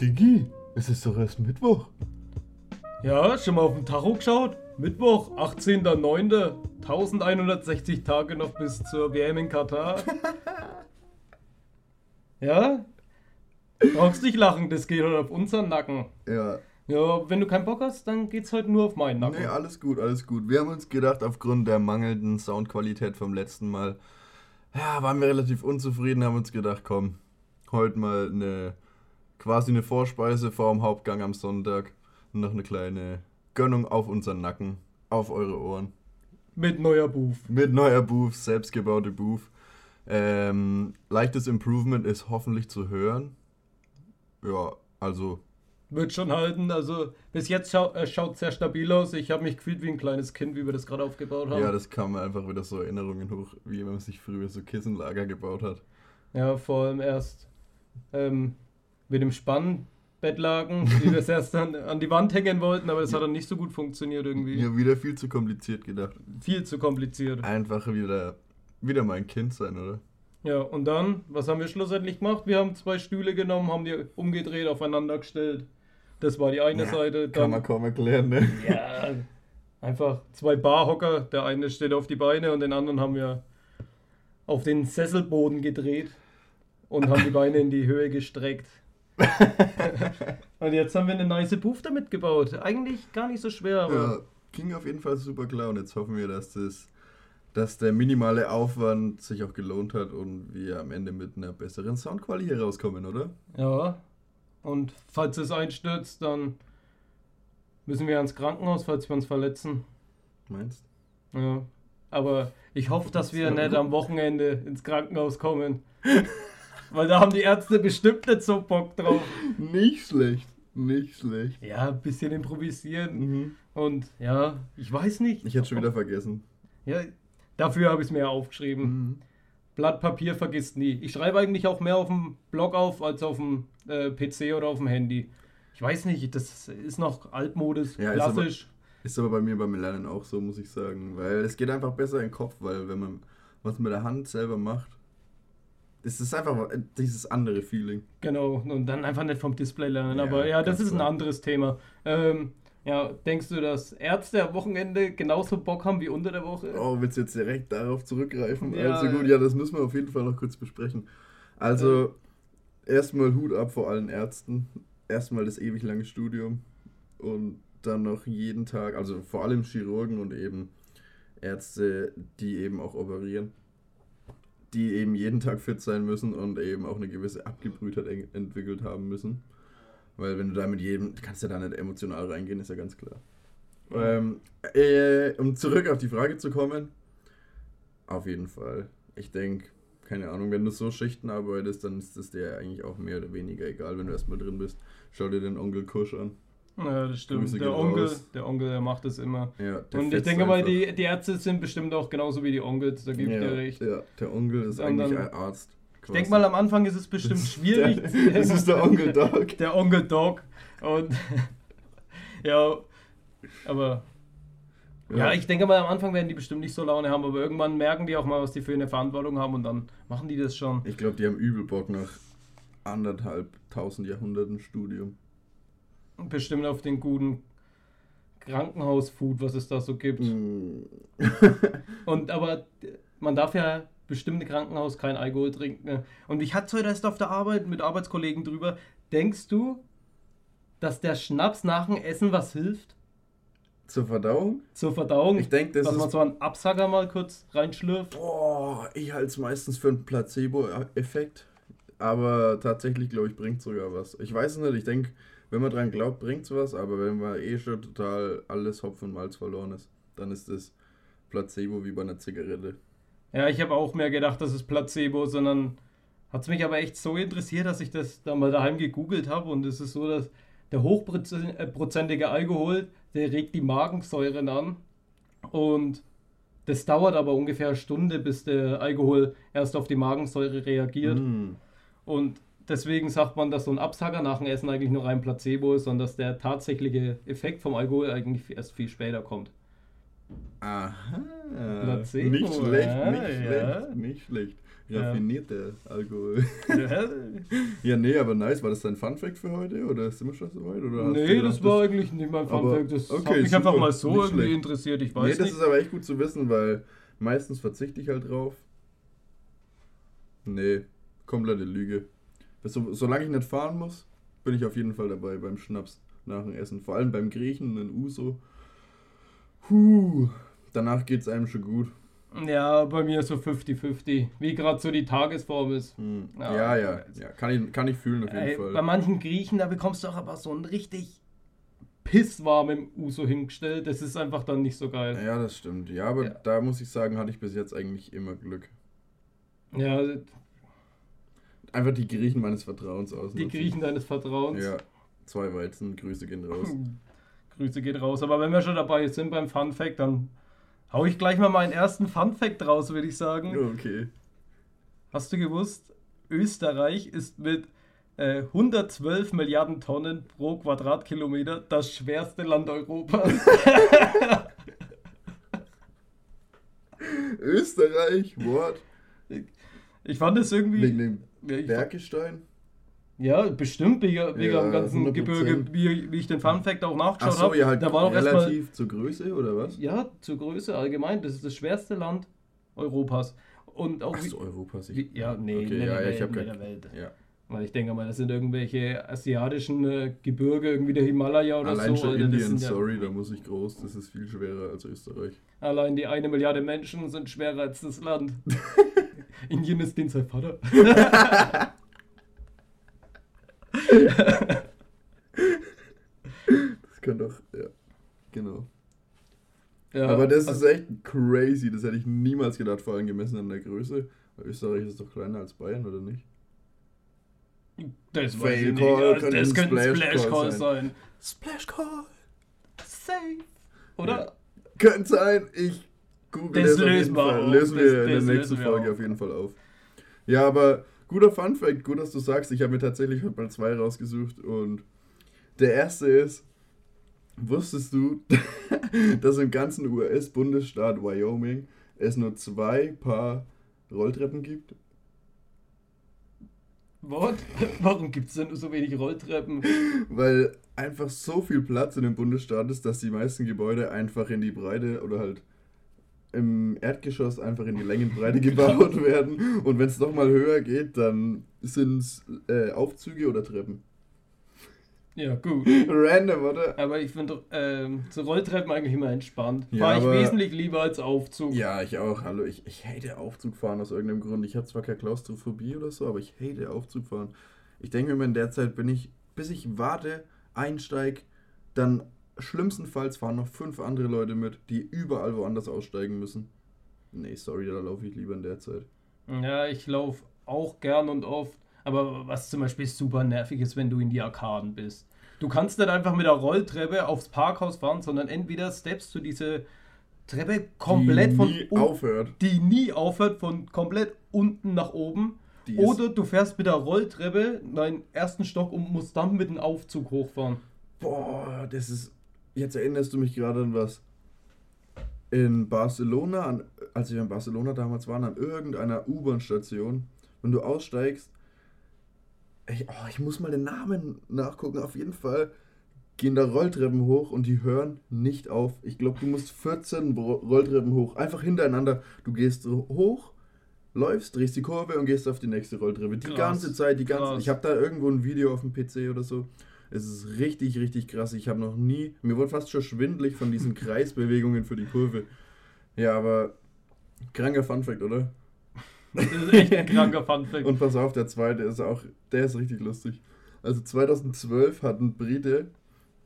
Digi, es ist doch erst Mittwoch. Ja, schon mal auf den Tacho geschaut? Mittwoch, 18.09. 1160 Tage noch bis zur WM in Katar. ja? Brauchst nicht lachen, das geht heute auf unseren Nacken. Ja. Ja, wenn du keinen Bock hast, dann geht's heute nur auf meinen Nacken. Nee, alles gut, alles gut. Wir haben uns gedacht, aufgrund der mangelnden Soundqualität vom letzten Mal, ja, waren wir relativ unzufrieden, haben uns gedacht, komm, heute mal eine quasi eine Vorspeise vor dem Hauptgang am Sonntag. Und noch eine kleine Gönnung auf unseren Nacken, auf eure Ohren. Mit neuer Booth. Mit neuer Booth, selbstgebaute Booth. Ähm, leichtes Improvement ist hoffentlich zu hören. Ja, also Wird schon halten. Also bis jetzt schau, äh, schaut sehr stabil aus. Ich habe mich gefühlt wie ein kleines Kind, wie wir das gerade aufgebaut haben. Ja, das kam mir einfach wieder so Erinnerungen hoch, wie man sich früher so Kissenlager gebaut hat. Ja, vor allem erst ähm, mit dem Spannbettlaken, wie wir es erst an, an die Wand hängen wollten, aber das hat dann nicht so gut funktioniert irgendwie. Ja, wieder viel zu kompliziert gedacht. Viel zu kompliziert. Einfach wieder, wieder mal ein Kind sein, oder? Ja, und dann, was haben wir schlussendlich gemacht? Wir haben zwei Stühle genommen, haben die umgedreht, aufeinander gestellt. Das war die eine Ja, Seite. Kann man kaum erklären, ne? Ja, einfach zwei Barhocker. Der eine steht auf die Beine und den anderen haben wir auf den Sesselboden gedreht und haben die Beine in die Höhe gestreckt. und jetzt haben wir eine nice Booth damit gebaut. Eigentlich gar nicht so schwer, aber Ja, ging auf jeden Fall super klar und jetzt hoffen wir, dass das dass der minimale Aufwand sich auch gelohnt hat und wir am Ende mit einer besseren Soundqualität herauskommen, oder? ja. Und falls es einstürzt, dann müssen wir ans Krankenhaus, falls wir uns verletzen. Meinst? Ja. Aber ich hoffe, dass wir nicht am Wochenende ins Krankenhaus kommen. Weil da haben die Ärzte bestimmt nicht so Bock drauf. Nicht schlecht, nicht schlecht. Ja, ein bisschen improvisieren. Mhm. Und ja, ich weiß nicht. Ich hätte schon wieder vergessen. Ja, dafür habe ich es mir aufgeschrieben. Mhm. Blatt Papier vergisst nie. Ich schreibe eigentlich auch mehr auf dem Blog auf als auf dem äh, PC oder auf dem Handy. Ich weiß nicht, das ist noch altmodisch, Ja, ist aber- klassisch. Ist aber bei mir beim Lernen auch so, muss ich sagen. Weil es geht einfach besser in den Kopf, weil wenn man was mit der Hand selber macht, ist es einfach dieses andere Feeling. Genau, und dann einfach nicht vom Display lernen. Ja, Aber ja, das ist ein anderes Thema. Ähm, ja, denkst du, dass Ärzte am Wochenende genauso Bock haben wie unter der Woche? Oh, willst du jetzt direkt darauf zurückgreifen? Ja. Also gut, ja, das müssen wir auf jeden Fall noch kurz besprechen. Also, erstmal Hut ab vor allen Ärzten. Erstmal das ewig lange Studium und dann noch jeden Tag, also vor allem Chirurgen und eben Ärzte, die eben auch operieren, die eben jeden Tag fit sein müssen und eben auch eine gewisse Abgebrühtheit en- entwickelt haben müssen. Weil wenn du da mit jedem, du kannst ja da nicht emotional reingehen, ist ja ganz klar. Ähm, äh, um zurück auf die Frage zu kommen, auf jeden Fall. Ich denke, keine Ahnung, wenn du so Schichten arbeitest, dann ist es dir eigentlich auch mehr oder weniger egal, wenn du erstmal drin bist. Schau dir den Onkel Kusch an. Ja, das stimmt. Grüße Der Onkel, raus. der Onkel, der macht das immer. Ja, Und ich denke mal, einfach. die, die Ärzte sind bestimmt auch genauso wie die Onkels, da gebe ich ja, dir recht. Ja, der Onkel ist Und eigentlich ein Arzt. Ich denke mal, am Anfang ist es bestimmt schwierig. Der, das ist der Onkel Doc. Der Onkel Dog. Und ja, aber ja. ich denke mal, am Anfang werden die bestimmt nicht so Laune haben, aber irgendwann merken die auch mal, was die für eine Verantwortung haben und dann machen die das schon. Ich glaube, die haben übel Bock nach anderthalb tausend Jahrhunderten Studium. Bestimmt auf den guten Krankenhausfood, was es da so gibt. Mm. Und aber man darf ja bestimmt im Krankenhaus kein Alkohol trinken. Ne? Und ich hatte heute erst auf der Arbeit mit Arbeitskollegen drüber. Denkst du, dass der Schnaps nach dem Essen was hilft? Zur Verdauung? Zur Verdauung? Ich denke, das dass man ist. so einen Absacker mal kurz reinschlürft. Boah, ich halte es meistens für einen Placebo-Effekt. Aber tatsächlich, glaube ich, bringt sogar was. Ich weiß es nicht, ich denke, wenn man dran glaubt, bringt es was, aber wenn man eh schon total alles Hopfen und Malz verloren ist, dann ist das Placebo wie bei einer Zigarette. Ja, ich habe auch mehr gedacht, das ist Placebo, sondern hat es mich aber echt so interessiert, dass ich das dann mal daheim gegoogelt habe und es ist so, dass der hochprozentige Alkohol, der regt die Magensäuren an und das dauert aber ungefähr eine Stunde, bis der Alkohol erst auf die Magensäure reagiert Mm. und deswegen sagt man, dass so ein Absacker nach dem Essen eigentlich nur rein Placebo ist und dass der tatsächliche Effekt vom Alkohol eigentlich erst viel später kommt. Aha. Placebo, nicht schlecht, ja, nicht ja. schlecht, nicht schlecht. Raffinierter Alkohol. ja, nee, aber nice. War das dein Funfact für heute? Oder sind wir schon so weit? Oder nee, gedacht, das war eigentlich nicht mein Funfact. Das okay, hat mich einfach mal so irgendwie schlecht. interessiert. Ich Nee, weiß das nicht. ist aber echt gut zu wissen, weil meistens verzichte ich halt drauf. Nee, komplette Lüge. So, solange ich nicht fahren muss, bin ich auf jeden Fall dabei beim Schnaps nach dem Essen. Vor allem beim Griechen in Uso. Huh, danach geht's einem schon gut. Ja, bei mir so 50-50. Wie gerade so die Tagesform ist. Hm. Ja, Ja, ja, weiß. ja. Kann, ich, kann ich fühlen auf jeden Ey, bei Fall. manchen Griechen, da bekommst du auch aber so ein richtig pisswarmen Uso hingestellt. Das ist einfach dann nicht so geil. Ja, das stimmt. Ja, aber Ja. da muss ich sagen, hatte ich bis jetzt eigentlich immer Glück. Ja, Einfach die Griechen meines Vertrauens aus. die Griechen deines Vertrauens. Ja, zwei Weizen, Grüße gehen raus. Grüße geht raus. Aber wenn wir schon dabei sind beim Fun Fact, dann hau ich gleich mal meinen ersten Fun Fact raus, würde ich sagen. Okay. Hast du gewusst, Österreich ist mit äh, 112 Milliarden Tonnen pro Quadratkilometer das schwerste Land Europas. Österreich, Wort. Ich fand es irgendwie. Wegen dem Bergestein? ja, bestimmt wegen, wegen Ja, am ganzen 100%. Gebirge, wie, wie ich den Fun Fact auch nachgeschaut Achso, habe. ja, halt da war doch relativ zur Größe, oder was? Ja, zur Größe allgemein. Das ist das schwerste Land Europas. Und auch Achso, Europa sich. wie, ja, nee, Okay, nicht ja, der ja, ich nicht kein- der Welt. Ja. Weil ich denke mal, das sind irgendwelche asiatischen äh, Gebirge, irgendwie der Himalaya oder Allein so. schon Alter, Indien, sorry, da muss ich groß, das ist viel schwerer als Österreich. Allein die eine Milliarde Menschen sind schwerer als das Land. Indien ist den sein Vater. Das kann doch, ja, genau. Ja, Aber das ist also, echt crazy, das hätte ich niemals gedacht, vor allem gemessen an der Größe. Weil Österreich ist doch kleiner als Bayern, oder nicht? das, weiß ich nicht. Call Also, könnte das ein könnte ein Splash Call sein. sein. Splash Call! Safe. Oder? Könnte sein, ich google Das lösen wir auf, Lösen wir das- in der nächsten Folge auf. auf jeden Fall auf. Ja, aber guter Fun Fact, gut, dass du sagst. Ich habe mir tatsächlich heute mal zwei rausgesucht und der erste ist, wusstest du, dass im ganzen US-Bundesstaat Wyoming es nur zwei Paar Rolltreppen gibt? What? Warum gibt es denn so wenig Rolltreppen? Weil einfach so viel Platz in dem Bundesstaat ist, dass die meisten Gebäude einfach in die Breite oder halt im Erdgeschoss einfach in die Längenbreite gebaut werden. Und wenn es nochmal höher geht, dann sind es äh, Aufzüge oder Treppen. Ja, gut. Random, oder? Aber ich finde ähm, so Rolltreppen eigentlich immer entspannt. Ja, Fahre ich wesentlich lieber als Aufzug. Ja, ich auch. Hallo, ich, ich hate Aufzugfahren aus irgendeinem Grund. Ich habe zwar keine Klaustrophobie oder so, aber ich hate Aufzugfahren. Ich denke mir immer, in der Zeit bin ich, bis ich warte, einsteig, dann schlimmstenfalls fahren noch fünf andere Leute mit, die überall woanders aussteigen müssen. Nee, sorry, da laufe ich lieber in der Zeit. Ja, ich laufe auch gern und oft. Aber was zum Beispiel super nervig ist, wenn du in die Arkaden bist. Du kannst nicht einfach mit der Rolltreppe aufs Parkhaus fahren, sondern entweder steppst du diese Treppe komplett die von nie aufhört. die nie aufhört, von komplett unten nach oben. Die Oder du fährst mit der Rolltreppe in deinen ersten Stock und musst dann mit dem Aufzug hochfahren. Boah, das ist. Jetzt erinnerst du mich gerade an was. In Barcelona, an, als wir in Barcelona damals waren, an irgendeiner U-Bahn-Station, wenn du aussteigst, ey, oh, ich muss mal den Namen nachgucken, auf jeden Fall gehen da Rolltreppen hoch und die hören nicht auf. Ich glaube, du musst 14 Bro- Rolltreppen hoch, einfach hintereinander. Du gehst hoch, läufst, drehst die Kurve und gehst auf die nächste Rolltreppe. Die Krass, ganze Zeit, die ganze krass. Ich habe da irgendwo ein Video auf dem PC oder so. Es ist richtig, richtig krass. Ich habe noch nie. Mir wurde fast schon schwindlig von diesen Kreisbewegungen für die Kurve. Ja, aber kranker Funfact, oder? Das ist echt ein kranker Funfact. Und pass auf, der zweite ist auch. Der ist richtig lustig. Also 2012 hat ein Brite,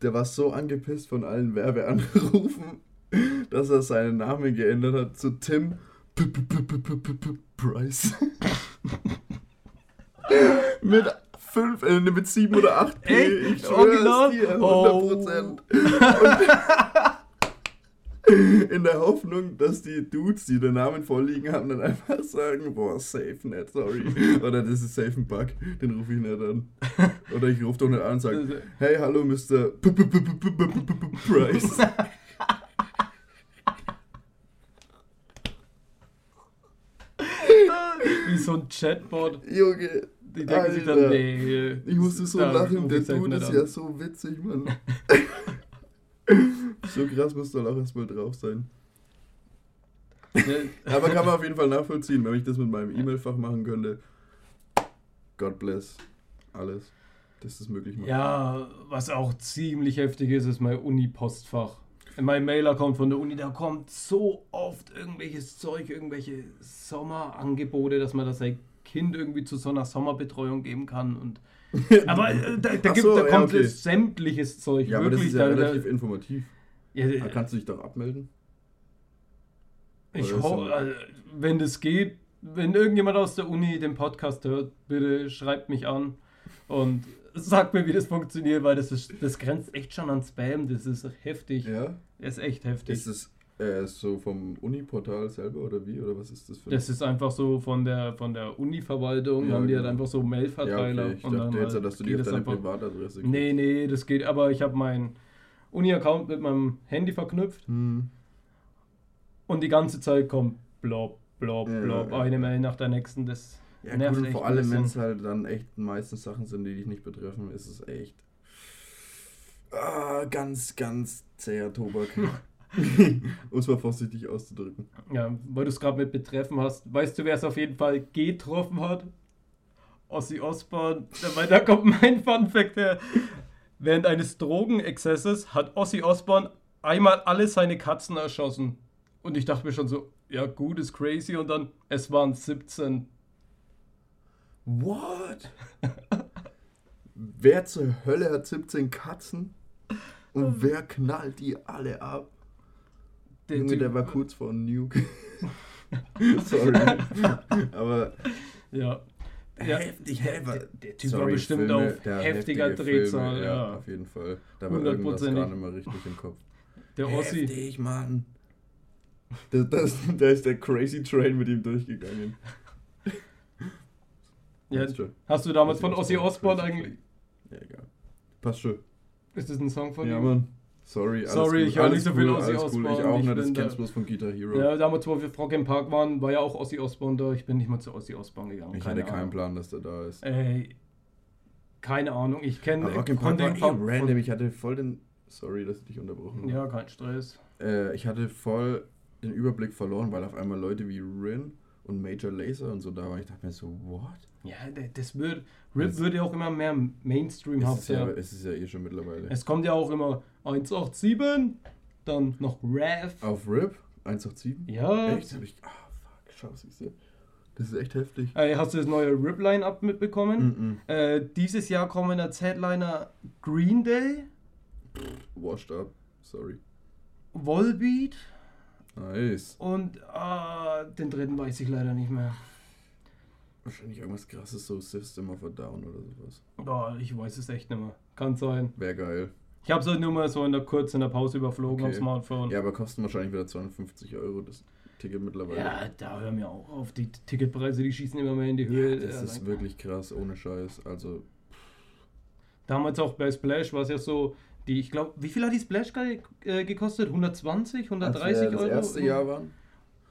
der war so angepisst von allen Werbeanrufen, dass er seinen Namen geändert hat zu Tim Price. mit 5, äh, mit 7 oder 8 P. Echt? Ich schwöre es dir, 100%. Oh. in der Hoffnung, dass die Dudes, die den Namen vorliegen haben, dann einfach sagen, boah, safe net, sorry. Oder das ist safe ein Bug, den rufe ich nicht an. Oder ich rufe doch nicht an und sage, hey, hallo, Mr. Price. Wie so ein Chatbot. Junge. Die denken sich dann, Alter. nee. ich musste so lachen, der Dude ist ja so witzig, Mann. so krass muss doch auch erstmal drauf sein. Aber kann man auf jeden Fall nachvollziehen, wenn ich das mit meinem E-Mail-Fach machen könnte. God bless. Alles. Dass das möglich macht. Ja, was auch ziemlich heftig ist, ist mein Uni-Postfach. In meinem Mail-Account von der Uni, da kommt so oft irgendwelches Zeug, irgendwelche Sommerangebote, dass man das sein Kind irgendwie zu so einer Sommerbetreuung geben kann. Und aber äh, da, da, gibt, so, da ja, kommt okay. sämtliches Zeug. Ja, aber das wirklich. ist ja da, da, relativ informativ. ja, Da kannst du dich doch abmelden. Ich Oder ist hoffe, so- also, wenn das geht, wenn irgendjemand aus der Uni den Podcast hört, bitte schreibt mich an und sagt mir, wie das funktioniert, weil das ist, das grenzt echt schon an Spam. Das ist heftig. Ja. Das ist echt heftig. Ist es äh, so vom Uni-Portal selber oder wie? Oder was ist das für Das ist einfach so von der von der Uni-Verwaltung, Ja, haben die halt genau. einfach so Ja, Mail-Verteiler. okay. Ich und dachte dann jetzt, halt dass du die auf das deine einfach- Privatadresse kriegst. Nee, nee, das geht, aber ich habe meinen Uni-Account mit meinem Handy verknüpft Hm. und die ganze Zeit kommt blob, blob, Ja, blob, ja, eine ja. Mail nach der nächsten. Das Ja, nervt und echt vor ein allem, wenn es halt dann echt meistens Sachen sind, die dich nicht betreffen, ist es echt ah, ganz, ganz zäher Tobak. um es mal vorsichtig auszudrücken. Ja, weil du es gerade mit betreffen hast. Weißt du, wer es auf jeden Fall getroffen hat? Ossi Osborn. Weil da kommt mein Fun Fact her. Während eines Drogenexzesses hat Ossi Osborn einmal alle seine Katzen erschossen. Und ich dachte mir schon so, ja gut, ist crazy. Und dann, es waren 17. What? wer zur Hölle hat 17 Katzen? Und wer knallt die alle ab? Der Junge, Typ- der war kurz vor Nuke. Sorry. Aber Ja. Ja, heftig, heftig. der, der Typ Sorry, war bestimmt Filme, auf der heftiger heftige Drehzahl. Filme, ja. auf jeden Fall. Da war irgendwas nicht mal richtig im Kopf. Der Ossi. Heftig, Mann. Das, das, da ist der Crazy Train mit ihm durchgegangen. Ja, hast du damals von Ozzy Ossi Osborn Crazy eigentlich. Ja, egal. Passt schon. Ist das ein Song von ja, ihm? Mann. Sorry, alles Sorry, gut. ich höre nicht so viel cool, Ozzy cool. Ich Osbourne. auch Ich nicht, das kennst du bloß von Guitar Hero. Ja, damals, wo wir Frog im Park waren, war ja auch Ossi Osborn da. Ich bin nicht mal zu Ossi Osborn gegangen. ich keine hatte keinen Ahnung. Plan, dass der da ist. Ey, keine Ahnung. Ich kenne Rock im Park war eh random. Ich hatte voll den... Sorry, dass ich dich unterbrochen habe. Ja, kein Stress. Äh, ich hatte voll den Überblick verloren, weil auf einmal Leute wie Rin und Major Lazer und so da waren. Ich dachte mir so, what? Ja, das wird. Rip Das- würde ja auch immer mehr Mainstream Es ist, ja, es ist ja eh schon mittlerweile. Es kommt ja auch immer 187, dann noch Rev. Auf RIP 187? Ja. Echt? Hab ich. Ah, fuck, schau, siehst du. Das ist echt heftig. Äh, hast du das neue Rip-Line-Up mitbekommen? Mhm. Äh, dieses Jahr kommen als Headliner Green Day, Washed up. Sorry. Volbeat Nice. und ah, den dritten weiß ich leider nicht mehr. Wahrscheinlich irgendwas krasses, so System of a Down oder sowas. Boah, ich weiß es echt nicht mehr. Kann sein. Wäre geil. Ich habe es halt nur mal so in der kurz in der Pause überflogen Okay. am Smartphone. Ja, aber kosten wahrscheinlich wieder 250 Euro das Ticket mittlerweile. Ja, da hören wir auch auf. Die Ticketpreise, die schießen immer mehr in die Höhe. das Ja, ist wirklich krass, ohne Scheiß. Also, Damals auch bei Splash war es ja so, die, ich glaube, wie viel hat die Splash ge äh, gekostet? 120, 130 als wir das Euro? erste Jahr waren.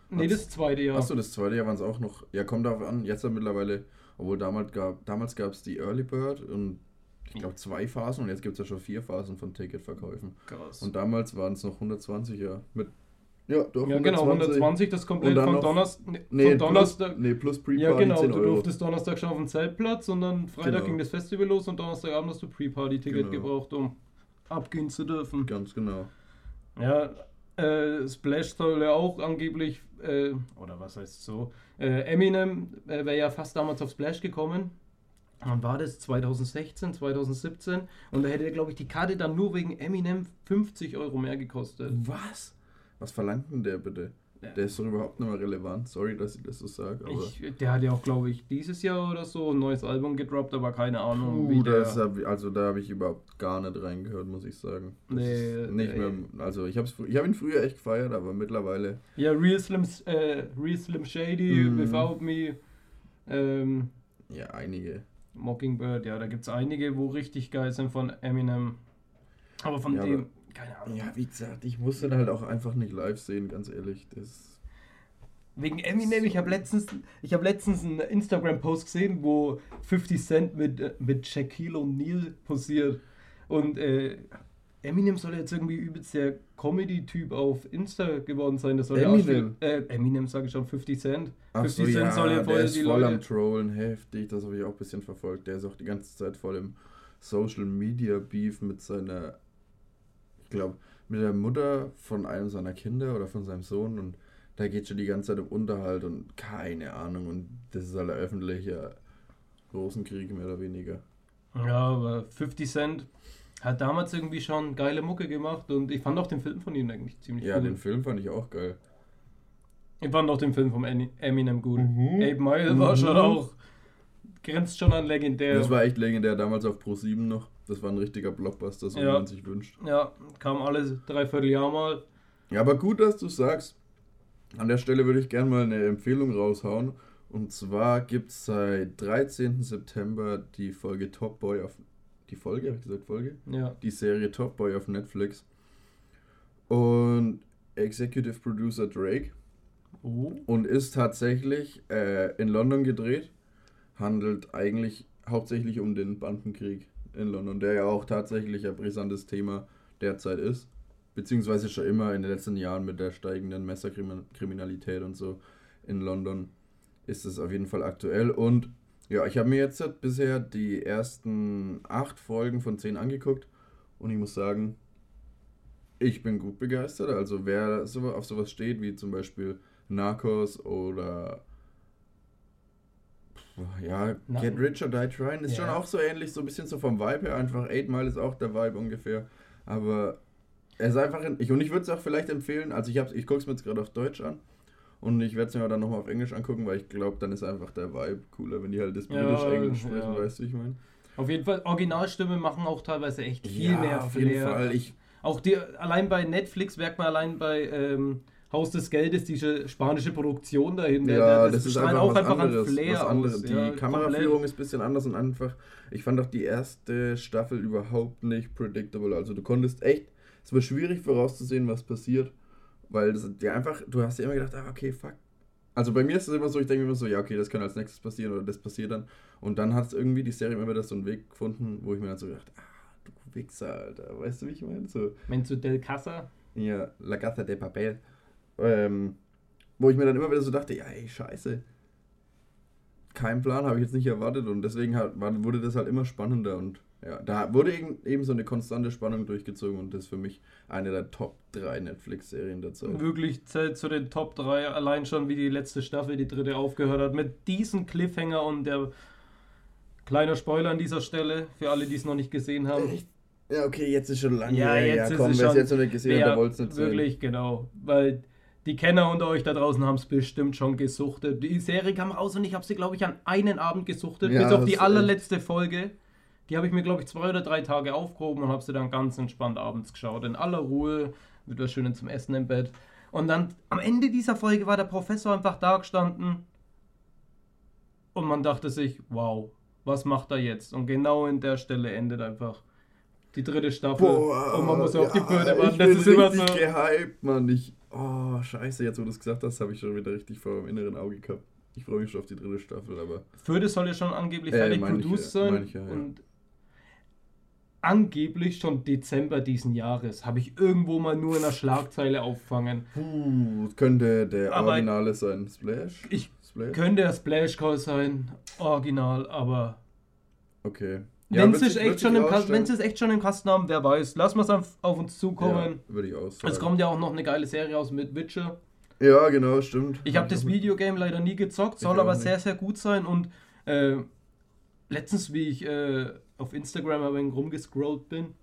Nee, das zweite Jahr. Achso, das zweite Jahr waren es auch noch. Ja, kommt darauf an. Jetzt ja mittlerweile, obwohl damals gab damals gab es die Early Bird und ich glaube zwei Phasen und jetzt gibt es ja schon vier Phasen von Ticketverkäufen. Krass. Und damals waren es noch 120, ja. Mit, ja, doch, ja, genau, 120, das komplett von, Donnerstag, nee, Donnerstag. Plus, nee, plus Pre-Party ja, genau, 10 du Euro. durftest Donnerstag schon auf den Zeltplatz und dann Freitag Genau. ging das Festival los und Donnerstagabend hast du Pre-Party-Ticket Genau. gebraucht, um abgehen zu dürfen. Ganz genau. Ja, äh, Splash soll ja auch angeblich, äh, oder was heißt so, äh, Eminem äh, wäre ja fast damals auf Splash gekommen. Wann war das? 2016, 2017? Und da hätte, glaube ich, die Karte dann nur wegen Eminem 50 Euro mehr gekostet. Was? Was verlangt denn der bitte? Der ist doch überhaupt nicht mehr relevant. Sorry, dass ich das so sage. Ich, der hat ja auch, glaube ich, dieses Jahr oder so ein neues Album gedroppt, aber keine Ahnung, Puh, wie der... das hab, also da habe ich überhaupt gar nicht reingehört, muss ich sagen. Das Nee, ist nicht mehr. Also ich habe ich hab ihn früher echt gefeiert, aber mittlerweile. Ja, Real Slim, äh, Real Slim Shady, Mhm. Without Me, ähm, Ja, einige. Mockingbird, ja, da gibt es einige, wo richtig geil sind von Eminem. Aber von Ja, dem, aber- keine Ahnung. Ja, wie gesagt, ich muss den halt auch einfach nicht live sehen, ganz ehrlich. Das Wegen Eminem, ich habe letztens, ich hab letztens einen Instagram-Post gesehen, wo 50 Cent mit, äh, mit Shaquille O'Neal posiert. Und äh, Eminem soll jetzt irgendwie übelst der Comedy-Typ auf Insta geworden sein. Das soll Eminem? Ja äh, Eminem sage ich schon, 50 Cent. Ach 50 so, Cent ja, soll ja voll der ist die voll Leute- am Trollen, heftig, das habe ich auch ein bisschen verfolgt. Der ist auch die ganze Zeit voll im Social Media Beef mit seiner, glaube, mit der Mutter von einem seiner Kinder oder von seinem Sohn und da geht schon die ganze Zeit um Unterhalt und keine Ahnung und das ist halt ein öffentlicher Rosenkrieg mehr oder weniger. Ja, aber 50 Cent hat damals irgendwie schon geile Mucke gemacht und ich fand auch den Film von ihm eigentlich ziemlich Ja, cool. den Film fand ich auch geil. Ich fand auch den Film von Eminem gut. Mhm. Ape Mile war Mhm. schon auch, grenzt schon an legendär. Das war echt legendär, damals auf Pro 7 noch. Das war ein richtiger Blockbuster, so wie Ja. man sich wünscht. ja, kam alle dreiviertel Jahr mal. Ja, aber gut, dass du sagst. An der Stelle würde ich gerne mal eine Empfehlung raushauen. Und zwar gibt es seit 13. September die Folge Top Boy auf. Die Folge, habe ich gesagt Folge? Ja. Die Serie Top Boy auf Netflix. Und Executive Producer Drake. Oh. Und ist tatsächlich äh, in London gedreht. Handelt eigentlich hauptsächlich um den Bandenkrieg in London, der ja auch tatsächlich ein brisantes Thema derzeit ist. Beziehungsweise schon immer in den letzten Jahren mit der steigenden Messerkriminalität und so in London ist es auf jeden Fall aktuell. Und ja, ich habe mir jetzt bisher die ersten acht Folgen von zehn angeguckt und ich muss sagen, ich bin gut begeistert. Also wer auf sowas steht, wie zum Beispiel Narcos oder ja, Na- Get Rich or Die Trying ist Ja. schon auch so ähnlich, so ein bisschen so vom Vibe her. Einfach 8 Mile ist auch der Vibe ungefähr. Aber er ist einfach, in, ich, und ich würde es auch vielleicht empfehlen, also ich, hab's- ich gucke es mir jetzt gerade auf Deutsch an und ich werde es mir dann nochmal auf Englisch angucken, weil ich glaube, dann ist einfach der Vibe cooler, wenn die halt das Ja, britisch-englisch sprechen, ja. weißt du, ich meine? Auf jeden Fall, Originalstimmen machen auch teilweise echt viel mehr auf jeden Flair. Fall. Ich, Auch die, allein bei Netflix merkt man allein bei ähm, Haus des Geldes diese spanische Produktion dahinter. Ja, Der- das, ist einfach, auch was einfach anderes. an Flair was anderes. Die ja, Kameraführung komplett. ist ein bisschen anders und einfach, ich fand auch die erste Staffel überhaupt nicht predictable. Also du konntest echt, es war schwierig vorauszusehen, was passiert, weil das, dir einfach, du hast dir immer gedacht, ah, okay, fuck. Also bei mir ist es immer so, ich denke immer so, ja, okay, das kann als nächstes passieren oder das passiert dann. Und dann hat es irgendwie die Serie immer wieder so einen Weg gefunden, wo ich mir dann so gedacht, ah, du Wichser, Alter, weißt du, wie ich meine? So, Menzo del Casa. ja, La Casa de Papel. Ähm, wo ich mir dann immer wieder so dachte, ja, ey, scheiße. Kein Plan, habe ich jetzt nicht erwartet und deswegen halt, wurde das halt immer spannender und ja, da wurde eben, eben so eine konstante Spannung durchgezogen und das ist für mich eine der Top 3 Netflix-Serien der Zeit. Wirklich zählt zu den Top 3, allein schon wie die letzte Staffel, die dritte, aufgehört hat. Mit diesem Cliffhanger und der kleiner Spoiler an dieser Stelle, für alle, die es noch nicht gesehen haben. Echt? Ja, okay, jetzt ist schon lange. Ja, her. jetzt ja, ist komm, wer es schon- jetzt noch nicht gesehen hat, Wer der wollte es nicht sehen. Wirklich, genau. Weil die Kenner unter euch da draußen haben es bestimmt schon gesuchtet. Die Serie kam raus und ich habe sie, glaube ich, an einen Abend gesuchtet. Ja, bis auf die allerletzte Folge. Die habe ich mir, glaube ich, zwei oder drei Tage aufgehoben und habe sie dann ganz entspannt abends geschaut. In aller Ruhe, mit was Schönes zum Essen im Bett. Und dann am Ende dieser Folge war der Professor einfach da gestanden. Und man dachte sich, wow, was macht er jetzt? Und genau in der Stelle endet einfach die dritte Staffel. Boah, und man muss auf die ja, vierte warten. Das ist immer so. gehypt, Mann. Ich, oh, scheiße, jetzt wo du es gesagt hast, habe ich schon wieder richtig vor dem inneren Auge gehabt. Ich freue mich schon auf die dritte Staffel, aber Vierte soll ja schon angeblich Äh, fertig produced sein. ja, ja. Und angeblich schon Dezember diesen Jahres. Habe ich irgendwo mal nur in einer Schlagzeile auffangen. Puh, könnte der Aber- Originale sein. Splash? Ich Splash? könnte der Splash Call sein, original, aber Okay. Wenn wird sie es sich- wird echt schon sich im Kasten, rausstellen. wenn sie es echt schon im Kasten haben, wer weiß. Lass mal es auf, auf uns zukommen. Ja, würde ich auch sagen. Es kommt ja auch noch eine geile Serie aus mit Witcher. Ja, genau, stimmt. Ich habe das Videogame leider nie gezockt, soll aber nicht. sehr, sehr gut sein. Und äh, letztens, wie ich äh, auf Instagram ein wenig rumgescrollt bin,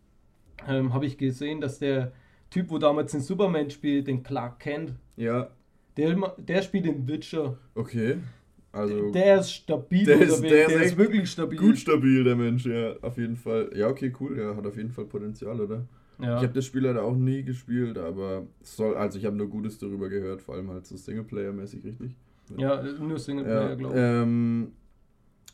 ähm, habe ich gesehen, dass der Typ, wo damals den Superman spielt, den Clark Kent, Ja, der, der spielt den Witcher. okay. Also Der ist stabil Der ist- der ist der ist wirklich stabil. gut stabil, der Mensch, ja, auf jeden Fall. Ja, okay, cool, ja, hat auf jeden Fall Potenzial, oder? Ja. Ich habe das Spiel leider auch nie gespielt, aber soll, also ich habe nur Gutes darüber gehört, vor allem halt so Singleplayer-mäßig, richtig? ja, nur Singleplayer, Ja, glaube ich. ähm,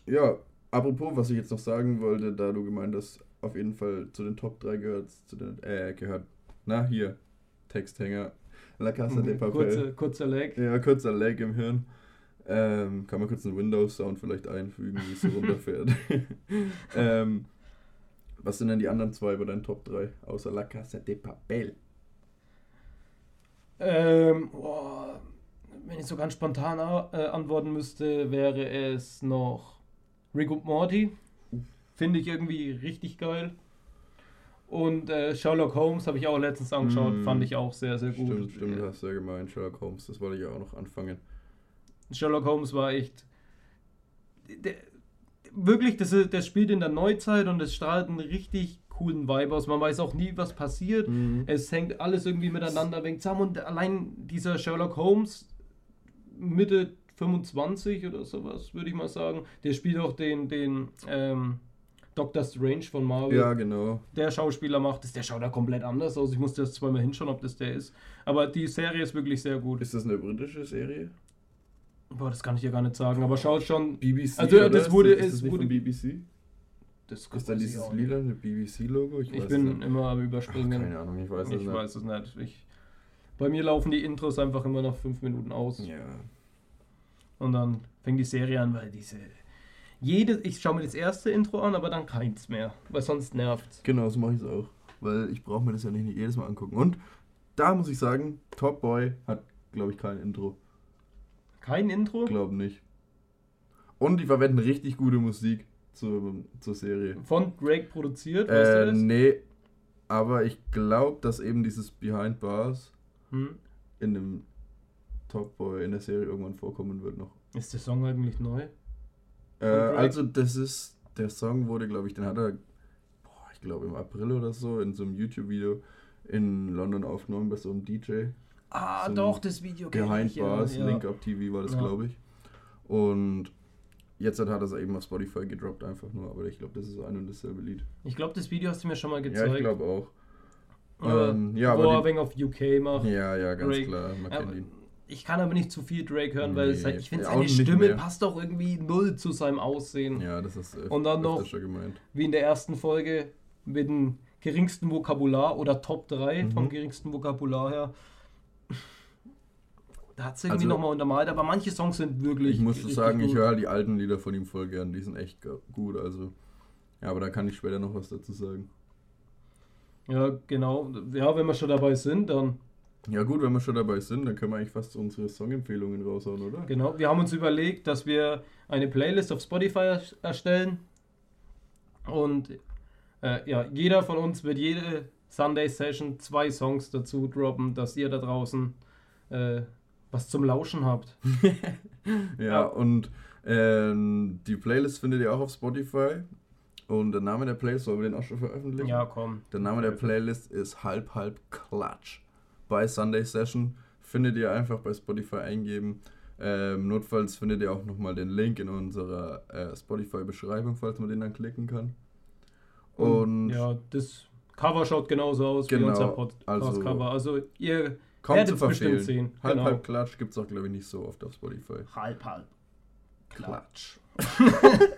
ja, apropos, was ich jetzt noch sagen wollte, da du gemeint hast, auf jeden Fall zu den Top 3 gehört, zu den, äh, gehört, na hier, Texthänger. La Casa de Papel. Kurze, kurzer Leg. Ja, kurzer Lag im Hirn. Ähm, kann man kurz einen Windows-Sound vielleicht einfügen, wie es so runterfährt. ähm, was sind denn die anderen zwei bei deinen Top 3, außer La Casa de Papel? Ähm, boah, wenn ich so ganz spontan äh, antworten müsste, wäre es noch Rick und Morty. Finde ich irgendwie richtig geil. Und äh, Sherlock Holmes habe ich auch letztens angeschaut, Mm. fand ich auch sehr, sehr gut. Stimmt, stimmt, hast du ja gemeint, Sherlock Holmes, das wollte ich ja auch noch anfangen. Sherlock Holmes war echt. Der, wirklich, das, das spielt in der Neuzeit und es strahlt einen richtig coolen Vibe aus. Man weiß auch nie, was passiert. Mhm. Es hängt alles irgendwie miteinander wegen zusammen und allein dieser Sherlock Holmes Mitte 25 oder sowas, würde ich mal sagen. Der spielt auch den, den ähm, Doctor Strange von Marvel. Ja, genau. Der Schauspieler macht es, der schaut da komplett anders aus. Ich musste das zweimal hinschauen, ob das der ist. Aber die Serie ist wirklich sehr gut. Ist das eine britische Serie? Boah, das kann ich ja gar nicht sagen, aber schaut schon. BBC? Also, oder? das wurde- ist es das nicht wurde- BBC? Das Ist da weiß ich dieses lila BBC-Logo? Ich weiß bin es nicht. immer am Ach, Überspringen. keine Ahnung, ich weiß es ich nicht. weiß es nicht. Ich, bei mir laufen die Intros einfach immer nach fünf Minuten aus. Ja. Und dann fängt die Serie an, weil diese. Jede, ich schaue mir das erste Intro an, aber dann keins mehr. Weil sonst nervt's. Genau, so mache ich es auch. Weil ich brauche mir das ja nicht jedes Mal angucken. Und da muss ich sagen, Top Boy hat, glaube ich, kein Intro. Kein Intro? Glaube nicht. Und die verwenden richtig gute Musik zur, zur Serie. Von Drake produziert, weißt du Äh, das? nee, aber ich glaube, dass eben dieses Behind Bars Hm? in dem Top Boy in der Serie irgendwann vorkommen wird noch. Ist der Song eigentlich neu? Äh, also das ist, der Song wurde, glaube ich, den hat er, boah, ich glaube im April oder so, in so einem YouTube-Video in London aufgenommen bei so einem DJ. Ah, So doch, das Video kenn Behind ich, ja, Bars, ja. Link Up TV war das, Ja. glaube ich. Und jetzt hat er es eben auf Spotify gedroppt, einfach nur, aber ich glaube, das ist ein und dasselbe Lied. Ich glaube, das Video hast du mir schon mal Ja, gezeigt. ich glaube auch. Aber Ähm, ja, wo aber er wegen auf UK macht. Ja, ja, ganz Drake. klar, man kennt ihn. ich kann aber nicht zu viel Drake hören, weil es Nee, halt, ich finde, seine Stimme mehr. passt auch irgendwie null zu seinem Aussehen. Ja, das ist äh, Und dann noch- gemeint. Wie in der ersten Folge mit dem geringsten Vokabular oder Top 3 Mhm. vom geringsten Vokabular her. Da hat es irgendwie Also- nochmal untermalt, aber manche Songs sind wirklich. Ich muss sagen, ich gut. höre halt die alten Lieder von ihm voll gern, die sind echt gut, also. Ja, aber da kann ich später noch was dazu sagen. Ja, genau. Ja, wenn wir schon dabei sind, dann. Ja gut, wenn wir schon dabei sind, dann können wir eigentlich fast unsere Songempfehlungen raushauen, oder? Genau. Wir haben uns überlegt, dass wir eine Playlist auf Spotify ers- erstellen. Und äh, ja, jeder von uns wird jede Sunday Session zwei Songs dazu droppen, dass ihr da draußen äh, was zum Lauschen habt. Ja, und ähm, die Playlist findet ihr auch auf Spotify. Und der Name der Playlist, sollen wir den auch schon veröffentlichen? Ja, komm. Der Name der Playlist ist Halb Halb Klatsch. Bei Sunday Session findet ihr einfach bei Spotify eingeben. Ähm, notfalls findet ihr auch nochmal den Link in unserer äh, Spotify-Beschreibung, falls man den dann klicken kann. Und ja, das Cover schaut genauso aus wie Genau, unser Podcast-Cover. Also, ihr kaum werdet zu es bestimmt sehen. Halb Genau. Halb Klatsch gibt es auch, glaube ich, nicht so oft auf Spotify. halb, halb. Klatsch.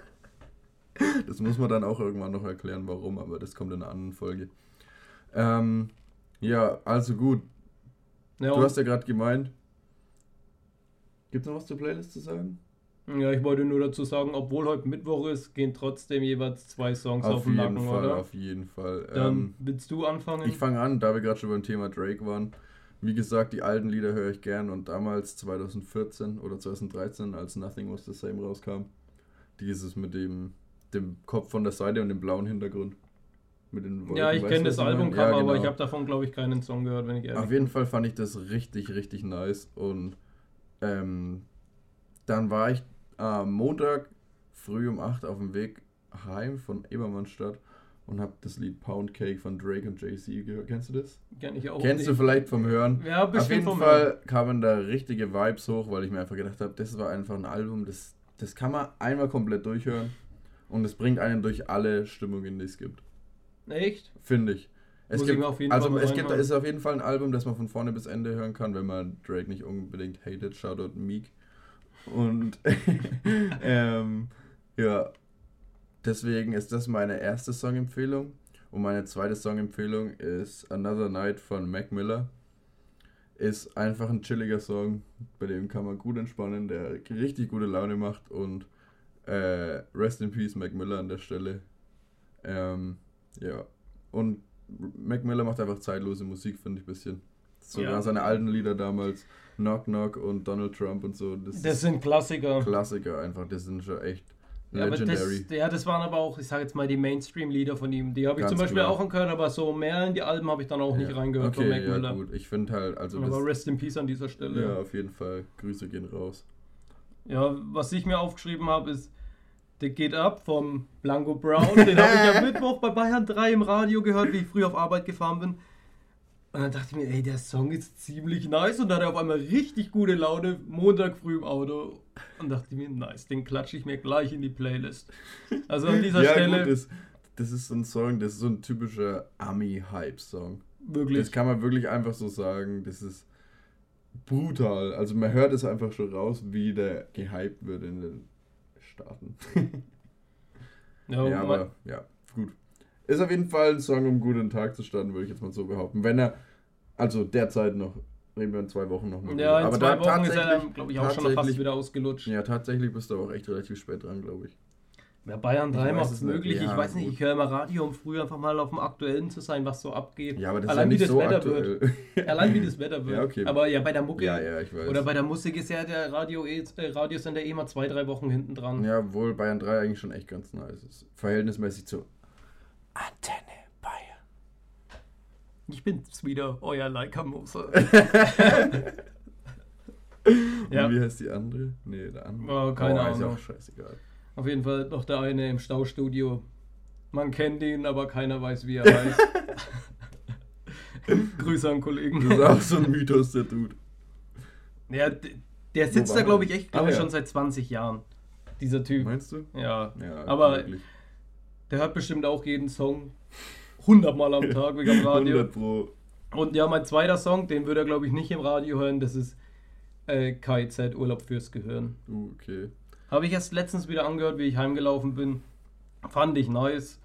das muss man dann auch irgendwann noch erklären, warum, aber das kommt in einer anderen Folge. Ähm, ja, also gut. Ja, Du hast ja gerade gemeint. Gibt es noch was zur Playlist zu sagen? Ja, ich wollte nur dazu sagen, obwohl heute Mittwoch ist, gehen trotzdem jeweils zwei Songs auf, den jeden Nacken, Fall, oder? auf jeden Fall. Dann Ähm, willst du anfangen? ich fange an, da wir gerade schon beim Thema Drake waren. Wie gesagt, die alten Lieder höre ich gern und damals 2014 oder 2013, als Nothing Was the Same rauskam, dieses mit dem, dem Kopf von der Seite und dem blauen Hintergrund. Mit den ja, Wolken, ich kenne das? Albumcover, Ja, aber genau. ich habe davon, glaube ich, keinen Song gehört, wenn ich ehrlich Auf jeden Fall fand ich das richtig, richtig nice. Und ähm, dann war ich am Montag früh um 8 auf dem Weg heim von Ebermannstadt und habe das Lied Pound Cake von Drake und Jay-Z gehört. Kennst du das? Kenn ich auch Kennst du vielleicht vom Hören? Ja, Auf bestimmt jeden vom Fall Hören. kamen da richtige Vibes hoch, weil ich mir einfach gedacht habe, das war einfach ein Album, das, das kann man einmal komplett durchhören und es bringt einen durch alle Stimmungen, die es gibt. Echt? Finde ich. Es Muss ich gibt, auf jeden also Fall es gibt, reinhauen. ist auf jeden Fall ein Album, das man von vorne bis Ende hören kann, wenn man Drake nicht unbedingt hatet. Shoutout Meek. Und ähm, ja, deswegen ist das meine erste Songempfehlung. Und meine zweite Songempfehlung ist Another Night von Mac Miller. ist einfach ein chilliger Song, bei dem kann man gut entspannen, der richtig gute Laune macht und äh, Rest in Peace Mac Miller an der Stelle. Ähm, ja, und Mac Miller macht einfach zeitlose Musik, finde ich ein bisschen. Sogar Ja. seine alten Lieder damals, Knock Knock und Donald Trump und so. Das, Das sind Klassiker. Klassiker einfach, das sind schon echt Ja, legendary. das, ja, das waren aber auch, ich sage jetzt mal, die Mainstream-Lieder von ihm. Die habe ich zum Beispiel genau. auch angehört, aber so mehr in die Alben habe ich dann auch nicht Ja. reingehört okay, von Mac ja, Miller. gut. Ich finde halt, also aber das, Rest in Peace an dieser Stelle. ja, auf jeden Fall. Grüße gehen raus. Ja, was ich mir aufgeschrieben habe, ist The Get Up vom Blanco Brown. Den habe ich am Mittwoch bei Bayern 3 im Radio gehört, wie ich früh auf Arbeit gefahren bin. Und dann dachte ich mir, ey, der Song ist ziemlich nice. Und dann hatte er auf einmal richtig gute Laune, Montag früh im Auto. Und dachte mir, nice, den klatsche ich mir gleich in die Playlist. Also an dieser ja, Stelle, gut, das, das ist so ein Song, das ist so ein typischer Ami-Hype-Song. wirklich. Das kann man wirklich einfach so sagen. Das ist brutal. Also man hört es einfach schon raus, wie der gehypt wird in den Staaten. ja, ja, aber ja, gut. Ist auf jeden Fall ein Song, um gut in den Tag zu starten, würde ich jetzt mal so behaupten. Wenn er, also derzeit noch, reden wir in zwei Wochen nochmal. ja, in aber zwei da Wochen ist er glaube ich, auch schon fast wieder ausgelutscht. Ja, tatsächlich bist du auch echt relativ spät dran, glaube ich. Ja, Bayern Ich 3 weiß macht es möglich. Ja, ich weiß nicht, gut. ich höre immer Radio, um früh einfach mal auf dem Aktuellen zu sein, was so abgeht. Ja, aber das Allein ist ja das nicht so Wetter aktuell. Allein wie das Wetter wird. Ja, okay. Aber ja, bei der Mucke ja, ja, ich weiß. oder bei der Musik ist ja der Radio eh, äh, Radiosender eh mal zwei, drei Wochen hinten dran. ja, obwohl Bayern 3 eigentlich schon echt ganz nice ist. Verhältnismäßig zu Antenne. Ich bin's wieder, euer Leica Moser. Und Ja. wie heißt die andere? Nee, der andere. Oh, keine Ist Ahnung. auch scheißegal. Auf jeden Fall noch der eine im Staustudio. Man kennt ihn, aber keiner weiß, wie er heißt. Grüße an Kollegen. Das ist auch so ein Mythos, der Dude. Ja, der sitzt da, glaube ich, echt, Ah, ich, ja. schon seit 20 Jahren. Dieser Typ. Meinst du? Ja. Ja, Aber wirklich. der hört bestimmt auch jeden Song 100 Mal am Tag wegen dem Radio. 100 Pro. Und ja, mein zweiter Song, den würde er, glaube ich, nicht im Radio hören. Das ist äh, KIZ Urlaub fürs Gehirn. Uh, okay. Habe ich erst letztens wieder angehört, wie ich heimgelaufen bin. Fand ich nice.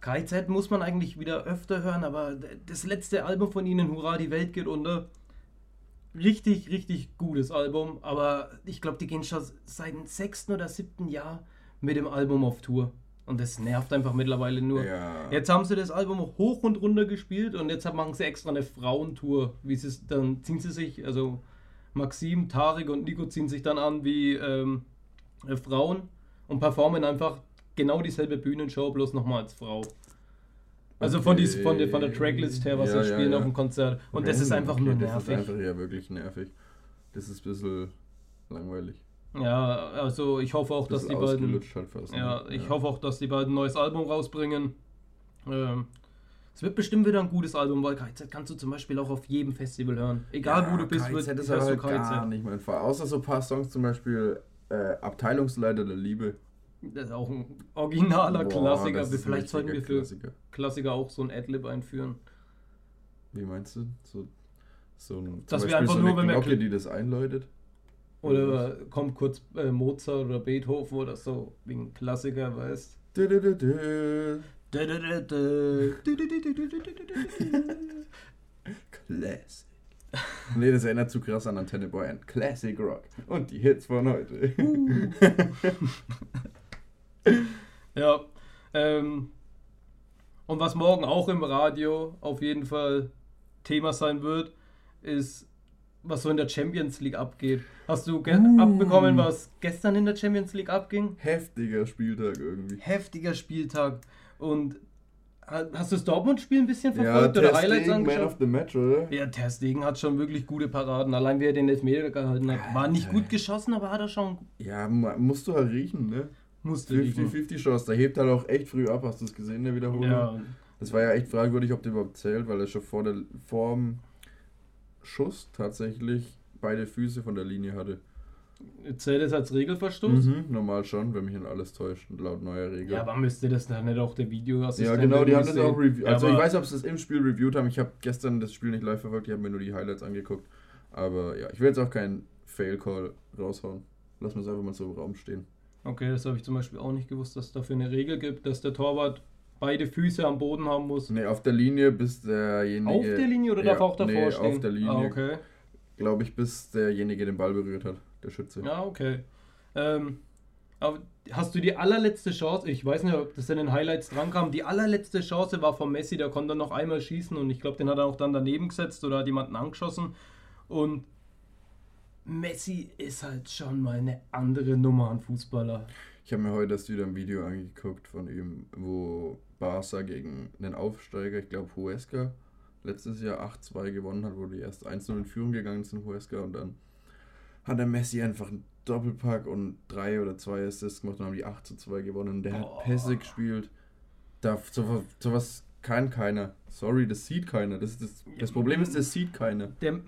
KIZ muss man eigentlich wieder öfter hören, aber das letzte Album von ihnen, Hurra, die Welt geht unter. Richtig, richtig gutes Album, aber ich glaube, die gehen schon seit dem sechsten oder siebten Jahr mit dem Album auf Tour. Und das nervt einfach mittlerweile nur. Ja. Jetzt haben sie das Album hoch und runter gespielt und jetzt machen sie extra eine Frauentour. Wie sie dann ziehen sie sich, also Maxim, Tarek und Nico ziehen sich dann an wie ähm, äh, Frauen und performen einfach genau dieselbe Bühnenshow, bloß nochmal als Frau. Also von, dies, von, der, von der Tracklist her, was Ja, sie ja, spielen auf dem Konzert. Und das ist einfach Okay, nur Das nervig. ist einfach ja wirklich nervig. Das ist ein bisschen langweilig. Ja, also ich hoffe auch, dass die beiden. halt ne? Ja, ich hoffe auch, dass die beiden ein neues Album rausbringen. Ähm, es wird bestimmt wieder ein gutes Album, weil KZ kannst du zum Beispiel auch auf jedem Festival hören. Egal wo du bist, KIZ wird, ist hörst halt du gar KZ. nicht mein Fall. Außer so ein paar Songs, zum Beispiel äh, Abteilungsleiter der Liebe. Das ist auch ein originaler Boah, Klassiker. Vielleicht sollten wir für Klassiker. Klassiker auch so ein Adlib einführen. Wie meinst du? So, so ein, Dass zum wir Beispiel einfach so nur, eine wenn wir Glocke, die das einläutet. Oder kommt kurz äh, Mozart oder Beethoven oder so, wegen Klassiker, weißt Du. Classic. Nee, das erinnert zu krass an Antenne Bayern. Classic Rock. Und die Hits von heute. Ja. Ähm, und was morgen auch im Radio auf jeden Fall Thema sein wird, ist, was so in der Champions League abgeht. Hast du ge Uh. abbekommen, was gestern in der Champions League abging? Heftiger Spieltag irgendwie. Heftiger Spieltag. Und ha- hast du das Dortmund-Spiel ein bisschen Ja, verfolgt oder Ter Highlights Stegen, Man angeschaut? of the Match, oder? Ja, Ter Stegen hat schon wirklich gute Paraden. Allein wie er den Elfmeter gehalten hat. War nicht gut geschossen, aber hat er schon Ja, mu- musst du halt riechen, ne? musste liegen. 50-50 Chance. Der hebt halt auch echt früh ab. Hast du es gesehen in der Wiederholung? Ja, Das war ja echt fragwürdig, ob der überhaupt zählt, weil er schon vor der vorm Schuss tatsächlich beide Füße von der Linie hatte. zählt es als Regelverstoß? Mhm, normal schon, wenn mich nicht alles täuscht, laut neuer Regel. Ja, aber müsste das dann nicht auch der Videoassistent Ja, genau, die haben das auch reviewed. Also ich weiß, ob sie das im Spiel reviewed haben. Ich habe gestern das Spiel nicht live verfolgt, ich habe mir nur die Highlights angeguckt. Aber ja, ich will jetzt auch keinen Fail-Call raushauen. Lass uns einfach mal so im Raum stehen. Okay, das habe ich zum Beispiel auch nicht gewusst, dass es dafür eine Regel gibt, dass der Torwart beide Füße am Boden haben muss. Nee, auf der Linie bis derjenige. Auf der Linie oder ja, darf auch davor nee, stehen? Auf der Linie. Ah, okay. Glaube ich, bis derjenige den Ball berührt hat, der Schütze. Ja, okay. Ähm, hast du die allerletzte Chance, ich weiß nicht, ob das in den Highlights dran kam, die allerletzte Chance war von Messi, der konnte noch einmal schießen und ich glaube, den hat er auch dann daneben gesetzt oder hat jemanden angeschossen. Und Messi ist halt schon mal eine andere Nummer an Fußballer. Ich habe mir heute erst wieder ein Video angeguckt von ihm, wo Barca gegen einen Aufsteiger, ich glaube Huesca, letztes Jahr 8-2 gewonnen hat, wo die erst 1-0 in Führung gegangen sind, Huesca, und dann hat der Messi einfach einen Doppelpack und drei oder zwei Assists gemacht und haben die 8 2 gewonnen. Der Boah. hat Pässe gespielt. Da, so, sowas kann keiner. Sorry, das sieht keiner. Das, das, das Problem ist, das sieht keiner. Der,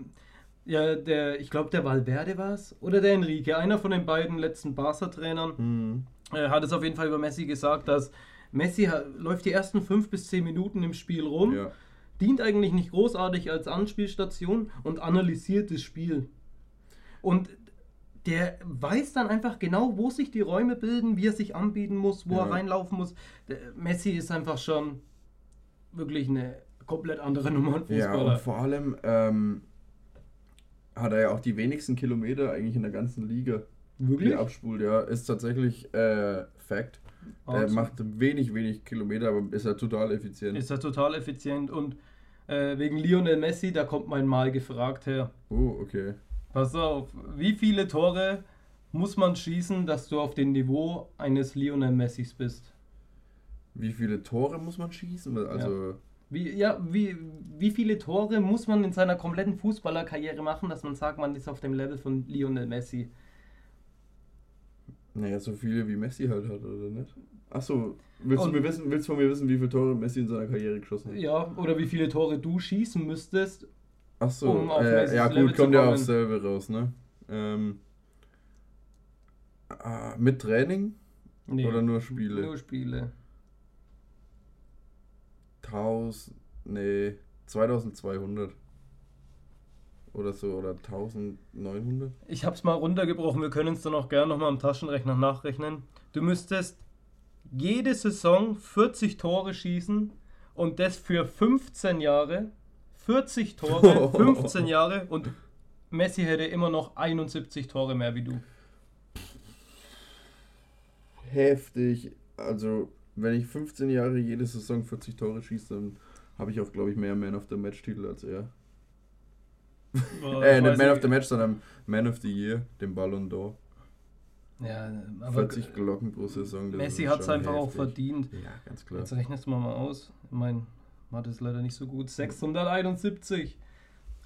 ja, der, ich glaube, der Valverde war es oder der Enrique, einer von den beiden letzten Barca-Trainern, Mhm. hat es auf jeden Fall über Messi gesagt, dass Messi läuft die ersten fünf bis zehn Minuten im Spiel rum, Ja. dient eigentlich nicht großartig als Anspielstation und analysiert das Spiel. Und der weiß dann einfach genau, wo sich die Räume bilden, wie er sich anbieten muss, wo Ja. er reinlaufen muss. Der Messi ist einfach schon wirklich eine komplett andere Nummer an Ja, Fußballer. und vor allem ähm, hat er ja auch die wenigsten Kilometer eigentlich in der ganzen Liga, wirklich? abspult. Ja, ist tatsächlich äh, Fact. Er Also, macht wenig, wenig Kilometer, aber ist er total effizient. ist er total effizient und äh, wegen Lionel Messi, da kommt mein Mal gefragt her. oh, okay. Pass auf, wie viele Tore muss man schießen, dass du auf dem Niveau eines Lionel Messis bist? Wie viele Tore muss man schießen? Also, Wie, ja, wie, wie viele Tore muss man in seiner kompletten Fußballerkarriere machen, dass man sagt, man ist auf dem Level von Lionel Messi? Naja, so viele wie Messi halt hat, oder nicht? Achso, willst du Und- mir wissen, willst du von mir wissen, wie viele Tore Messi in seiner Karriere geschossen hat? Ja, oder wie viele Tore du schießen müsstest? Achso, um auf äh, ja Level gut, kommt ja aufs selbe raus, ne? Ähm, ah, mit Training Nee, oder nur Spiele? Nur Spiele. 1000, nee, 2200. Oder so, oder 1900. Ich habe es mal runtergebrochen, wir können es dann auch gerne nochmal am Taschenrechner nachrechnen. Du müsstest jede Saison 40 Tore schießen und das für 15 Jahre. 40 Tore, 15 Jahre und Messi hätte immer noch 71 Tore mehr wie du. Heftig. Also, wenn ich 15 Jahre jede Saison 40 Tore schieße, dann habe ich auch, glaube ich, mehr Man of the Match-Titel als er. Boah, äh, ich nicht Man of nicht. the Match, sondern Man of the Year, den Ballon d'Or. Ja, aber 40 Glocken pro Saison. Messi hat es einfach auch heftig. verdient. Ja, ganz klar. Jetzt rechnest du mal, mal aus. Mein Mathe ist leider nicht so gut. 671.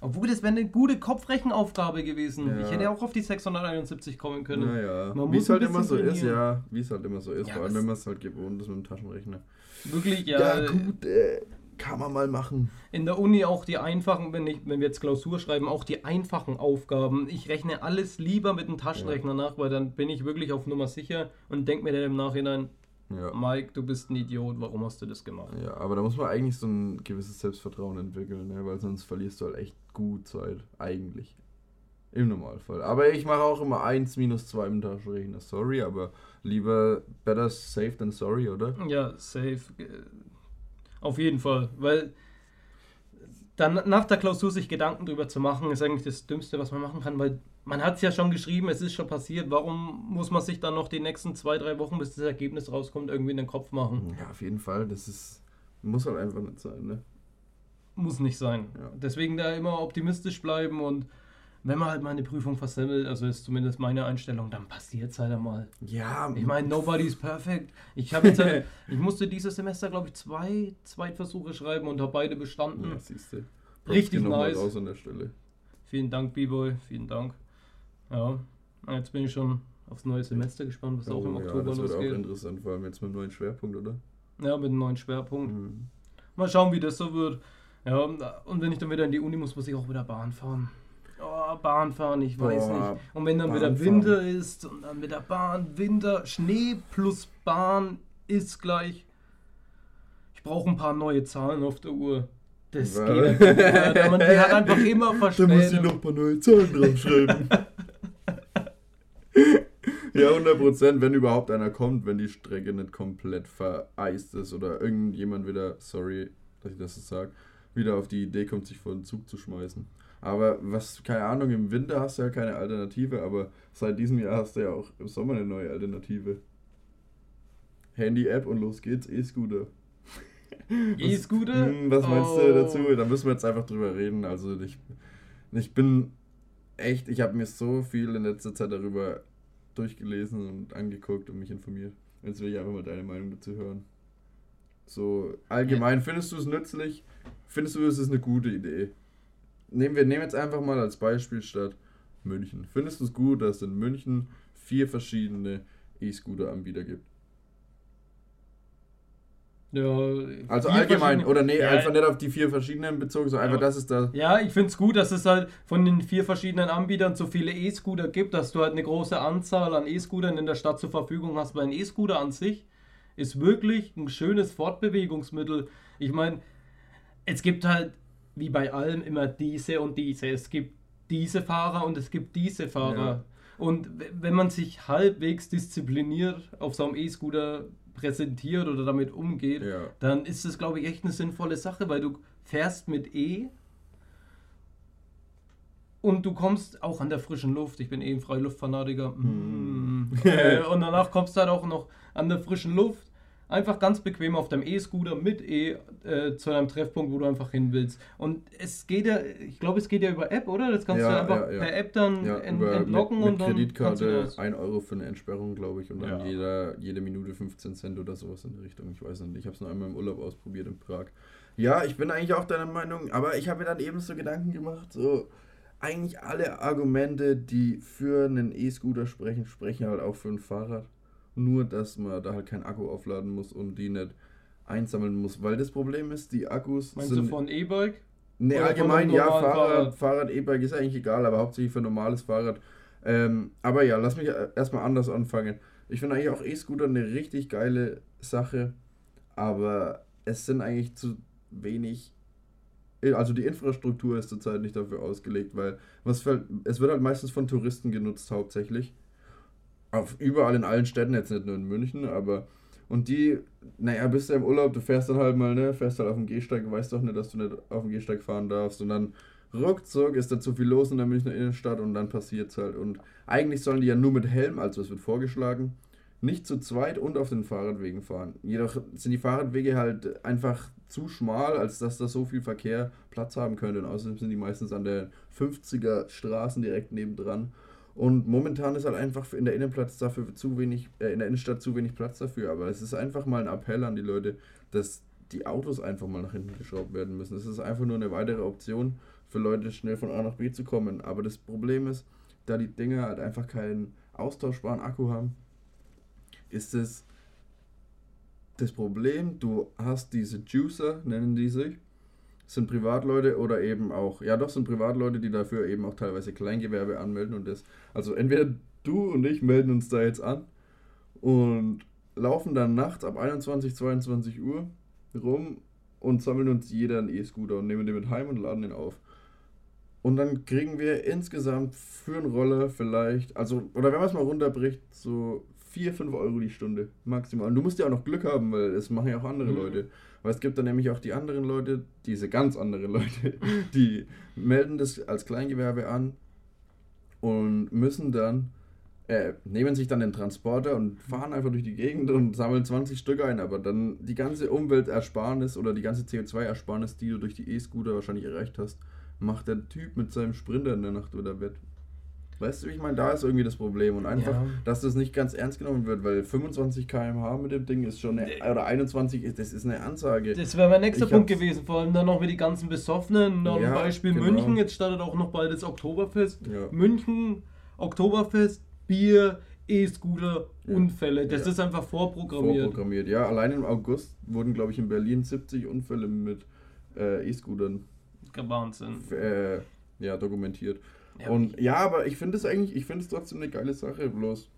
Obwohl, das wäre eine gute Kopfrechenaufgabe gewesen. Ja. Ich hätte auch auf die 671 kommen können. Naja, Man wie muss es halt immer so bisschen ist, trainieren. ja. Wie es halt immer so ist, Ja, vor allem wenn man es halt gewohnt ist mit dem Taschenrechner. Wirklich, ja. gut, äh, kann man mal machen. In der Uni auch die einfachen, wenn, ich, wenn wir jetzt Klausur schreiben, auch die einfachen Aufgaben. Ich rechne alles lieber mit dem Taschenrechner nach, weil dann bin ich wirklich auf Nummer sicher und denke mir dann im Nachhinein, Ja. Mike, du bist ein Idiot, warum hast du das gemacht? ja, aber da muss man eigentlich so ein gewisses Selbstvertrauen entwickeln, ne? weil sonst verlierst du halt echt gut Zeit. Eigentlich. Im Normalfall. Aber ich mache auch immer 1 minus 2 im Taschenrechner. Sorry, aber lieber better safe than sorry, oder? Ja, safe. Auf jeden Fall, weil dann nach der Klausur sich Gedanken drüber zu machen, ist eigentlich das Dümmste, was man machen kann, weil man hat es ja schon geschrieben, es ist schon passiert. Warum muss man sich dann noch die nächsten zwei, drei Wochen, bis das Ergebnis rauskommt, irgendwie in den Kopf machen? Ja, auf jeden Fall. Das ist. Muss halt einfach nicht sein, ne? Muss nicht sein. Ja. Deswegen da immer optimistisch bleiben und wenn man halt mal eine Prüfung versemmelt, also ist zumindest meine Einstellung, dann passiert es halt einmal. Ja, Ich meine, nobody's perfect. Ich habe jetzt, halt- ich musste dieses Semester, glaube ich, zwei Zweitversuche schreiben und habe beide bestanden. Ja, siehst du. Richtig nice. raus an der Stelle. Vielen Dank, B-Boy, vielen Dank. Ja, jetzt bin ich schon aufs neue Semester gespannt, was auch im Oh, ja, Oktober das wird auch losgeht. interessant, vor allem jetzt mit einem neuen Schwerpunkt, oder? Ja, mit einem neuen Schwerpunkt. Mhm. Mal schauen, wie das so wird. Ja, und wenn ich dann wieder in die Uni muss, muss ich auch wieder Bahn fahren. Oh, Bahn fahren, ich weiß Boah, nicht. Und wenn dann Bahn wieder. Winter ist und dann mit der Bahn, Winter, Schnee plus Bahn ist gleich. Ich brauche ein paar neue Zahlen auf der Uhr. Das Was? geht nicht. Man- Die hat einfach immer Da muss ich noch ein paar neue Zahlen draufschreiben. Ja, 100% wenn überhaupt einer kommt, wenn die Strecke nicht komplett vereist ist oder irgendjemand wieder, sorry, dass ich das so sage, wieder auf die Idee kommt, sich vor den Zug zu schmeißen. Aber was, keine Ahnung, im Winter hast du ja keine Alternative, aber seit diesem Jahr hast du ja auch im Sommer eine neue Alternative. Handy-App und los geht's, E-Scooter. E-Scooter? Hm, was meinst oh. du dazu? Da müssen wir jetzt einfach drüber reden. Also ich, ich bin echt, ich habe mir so viel in letzter Zeit darüber durchgelesen und angeguckt und mich informiert. Jetzt will ich einfach mal deine Meinung dazu hören. So allgemein, ja. findest du es nützlich? Findest du, es ist eine gute Idee? Nehmen wir nehmen jetzt einfach mal als Beispiel Stadt München. Findest du es gut, dass es in München vier verschiedene E-Scooter-Anbieter gibt? Ja, also allgemein, oder nee, ja, einfach nicht auf die vier verschiedenen bezogen, sondern ja, einfach, das ist da. Ja, ich finde es gut, dass es halt von den vier verschiedenen Anbietern so viele E-Scooter gibt, dass du halt eine große Anzahl an E-Scootern in der Stadt zur Verfügung hast, weil ein E-Scooter an sich ist wirklich ein schönes Fortbewegungsmittel. Ich meine, es gibt halt, wie bei allem, immer diese und diese. Es gibt diese Fahrer und es gibt diese Fahrer. Ja. Und wenn man sich halbwegs diszipliniert auf so einem E-Scooter präsentiert oder damit umgeht, ja. dann ist das, glaube ich, echt eine sinnvolle Sache, weil du fährst mit E und du kommst auch an der frischen Luft. Ich bin eh ein Freiluftfanatiker. Mm. äh, und danach kommst du halt auch noch an der frischen Luft einfach ganz bequem auf deinem E-Scooter mit E äh, zu einem Treffpunkt, wo du einfach hin willst. Und es geht ja, ich glaube, es geht ja über App, oder? Das kannst ja, du einfach ja, ja. per App dann ent entlocken mit, mit und dann. Kreditkarte 1 Euro für eine Entsperrung, glaube ich, und dann jeder, jede Minute 15 Cent oder sowas in der Richtung. Ich weiß nicht. Ich habe es nur einmal im Urlaub ausprobiert in Prag. Ja, ich bin eigentlich auch deiner Meinung, aber ich habe mir dann eben so Gedanken gemacht, so eigentlich alle Argumente, die für einen E-Scooter sprechen, sprechen halt auch für ein Fahrrad. Nur, dass man da halt kein Akku aufladen muss und die nicht einsammeln muss. Weil das Problem ist, die Akkus. Meinst sind, du von E-Bike? Ne, allgemein, ja, Fahrrad, Fahrrad, E-Bike ist eigentlich egal, aber hauptsächlich für normales Fahrrad. Ähm, aber ja, lass mich erstmal anders anfangen. Ich finde eigentlich auch E-Scooter eine richtig geile Sache, aber es sind eigentlich zu wenig. Also die Infrastruktur ist zurzeit nicht dafür ausgelegt, weil was fällt, es wird halt meistens von Touristen genutzt hauptsächlich auf überall in allen Städten, jetzt nicht nur in München, aber und die, naja, bist du im Urlaub, du fährst dann halt mal, ne, fährst halt auf dem Gehsteig, weißt doch nicht, dass du nicht auf dem Gehsteig fahren darfst und dann ruckzuck ist da zu viel los in der Münchner Innenstadt und dann passiert's halt und eigentlich sollen die ja nur mit Helm, also es wird vorgeschlagen, nicht zu zweit und auf den Fahrradwegen fahren. Jedoch sind die Fahrradwege halt einfach zu schmal, als dass da so viel Verkehr Platz haben könnte. Und außerdem sind die meistens an der 50er Straßen direkt nebendran. Und momentan ist halt einfach in der Innenplatz dafür zu wenig, äh, in der Innenstadt zu wenig Platz dafür. Aber es ist einfach mal ein Appell an die Leute, dass die Autos einfach mal nach hinten geschraubt werden müssen. Es ist einfach nur eine weitere Option für Leute, schnell von A nach B zu kommen. Aber das Problem ist, da die Dinger halt einfach keinen austauschbaren Akku haben, ist es das Problem, du hast diese Juicer, nennen die sich, sind Privatleute oder eben auch, ja doch, sind Privatleute, die dafür eben auch teilweise Kleingewerbe anmelden und das, also entweder du und ich melden uns da jetzt an und laufen dann nachts ab 21, 22 Uhr rum und sammeln uns jeder einen E-Scooter und nehmen den mit heim und laden den auf. Und dann kriegen wir insgesamt für einen Roller vielleicht, also, oder wenn man es mal runterbricht, so 4, 5 Euro die Stunde maximal. Und du musst ja auch noch Glück haben, weil es machen ja auch andere mhm. Leute. Weil es gibt dann nämlich auch die anderen Leute, diese ganz anderen Leute, die melden das als Kleingewerbe an und müssen dann, äh, nehmen sich dann den Transporter und fahren einfach durch die Gegend und sammeln 20 Stück ein. Aber dann die ganze Umweltersparnis oder die ganze CO2-Ersparnis, die du durch die E-Scooter wahrscheinlich erreicht hast, macht der Typ mit seinem Sprinter in der Nacht oder Wett Weißt du, ich meine, da ist irgendwie das Problem. Und einfach, ja. dass das nicht ganz ernst genommen wird, weil 25 km/h mit dem Ding ist schon eine, oder 21, das ist eine Ansage. Das wäre mein nächster ich Punkt gewesen, vor allem dann noch mit die ganzen Besoffenen. Noch ja, Beispiel genau. München, jetzt startet auch noch bald das Oktoberfest. Ja. München, Oktoberfest, Bier, E-Scooter, Unfälle. Das ist einfach vorprogrammiert. Vorprogrammiert, ja. Allein im August wurden, glaube ich, in Berlin 70 Unfälle mit äh, E-Scootern. Wahnsinn. Äh, ja, dokumentiert. Ja, und ja, aber ich finde es eigentlich, ich finde es trotzdem eine geile Sache, bloß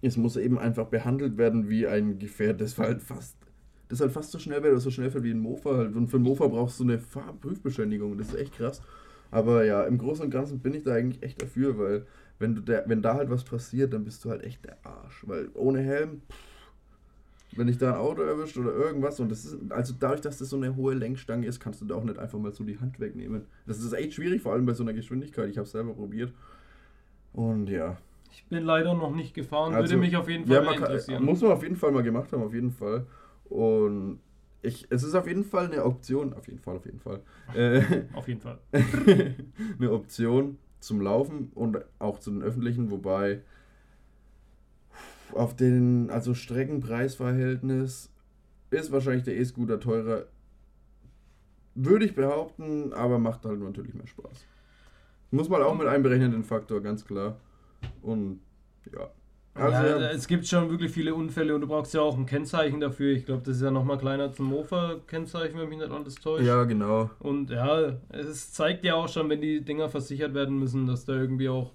es muss eben einfach behandelt werden wie ein Gefährt, das halt fast, das halt fast so schnell wäre, so schnell fährt wie ein Mofa halt. Und für ein Mofa brauchst du eine Fahrprüfbeschädigung, das ist echt krass. Aber ja, im Großen und Ganzen bin ich da eigentlich echt dafür, weil wenn, du der, wenn da halt was passiert, dann bist du halt echt der Arsch. Weil ohne Helm, pff, wenn dich da ein Auto erwischt oder irgendwas, und das ist, also dadurch, dass das so eine hohe Lenkstange ist, kannst du da auch nicht einfach mal so die Hand wegnehmen. Das ist echt schwierig, vor allem bei so einer Geschwindigkeit. Ich habe es selber probiert. Und ja. Ich bin leider noch nicht gefahren, Also, würde mich auf jeden Fall Ja, man kann, interessieren. muss man auf jeden Fall mal gemacht haben, auf jeden Fall. Und ich, es ist auf jeden Fall eine Option, auf jeden Fall, auf jeden Fall, äh, Auf jeden Fall. eine Option zum Laufen und auch zu den öffentlichen, wobei auf den, also Streckenpreisverhältnis ist wahrscheinlich der E-Scooter teurer, würde ich behaupten, aber macht halt natürlich mehr Spaß. Muss man auch mit einberechnen, den Faktor, ganz klar. Und ja. Also, ja, ja, es gibt schon wirklich viele Unfälle und du brauchst ja auch ein Kennzeichen dafür. Ich glaube, das ist ja nochmal kleiner als ein Mofa-Kennzeichen, wenn mich nicht alles täuscht. ja, genau. Und ja, es zeigt ja auch schon, wenn die Dinger versichert werden müssen, dass da irgendwie auch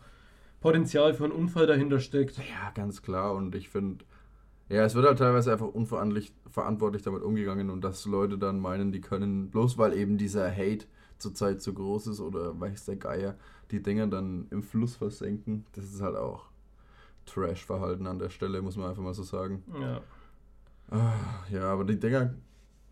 Potenzial für einen Unfall dahinter steckt. Ja, ganz klar. Und ich finde, ja, es wird halt teilweise einfach unverantwortlich verantwortlich damit umgegangen und dass Leute dann meinen, die können, bloß weil eben dieser Hate zurzeit zu groß ist oder weiß der Geier, die Dinger dann im Fluss versenken. Das ist halt auch Trash-Verhalten an der Stelle, muss man einfach mal so sagen. Ja. Ah, Ja, aber die Dinger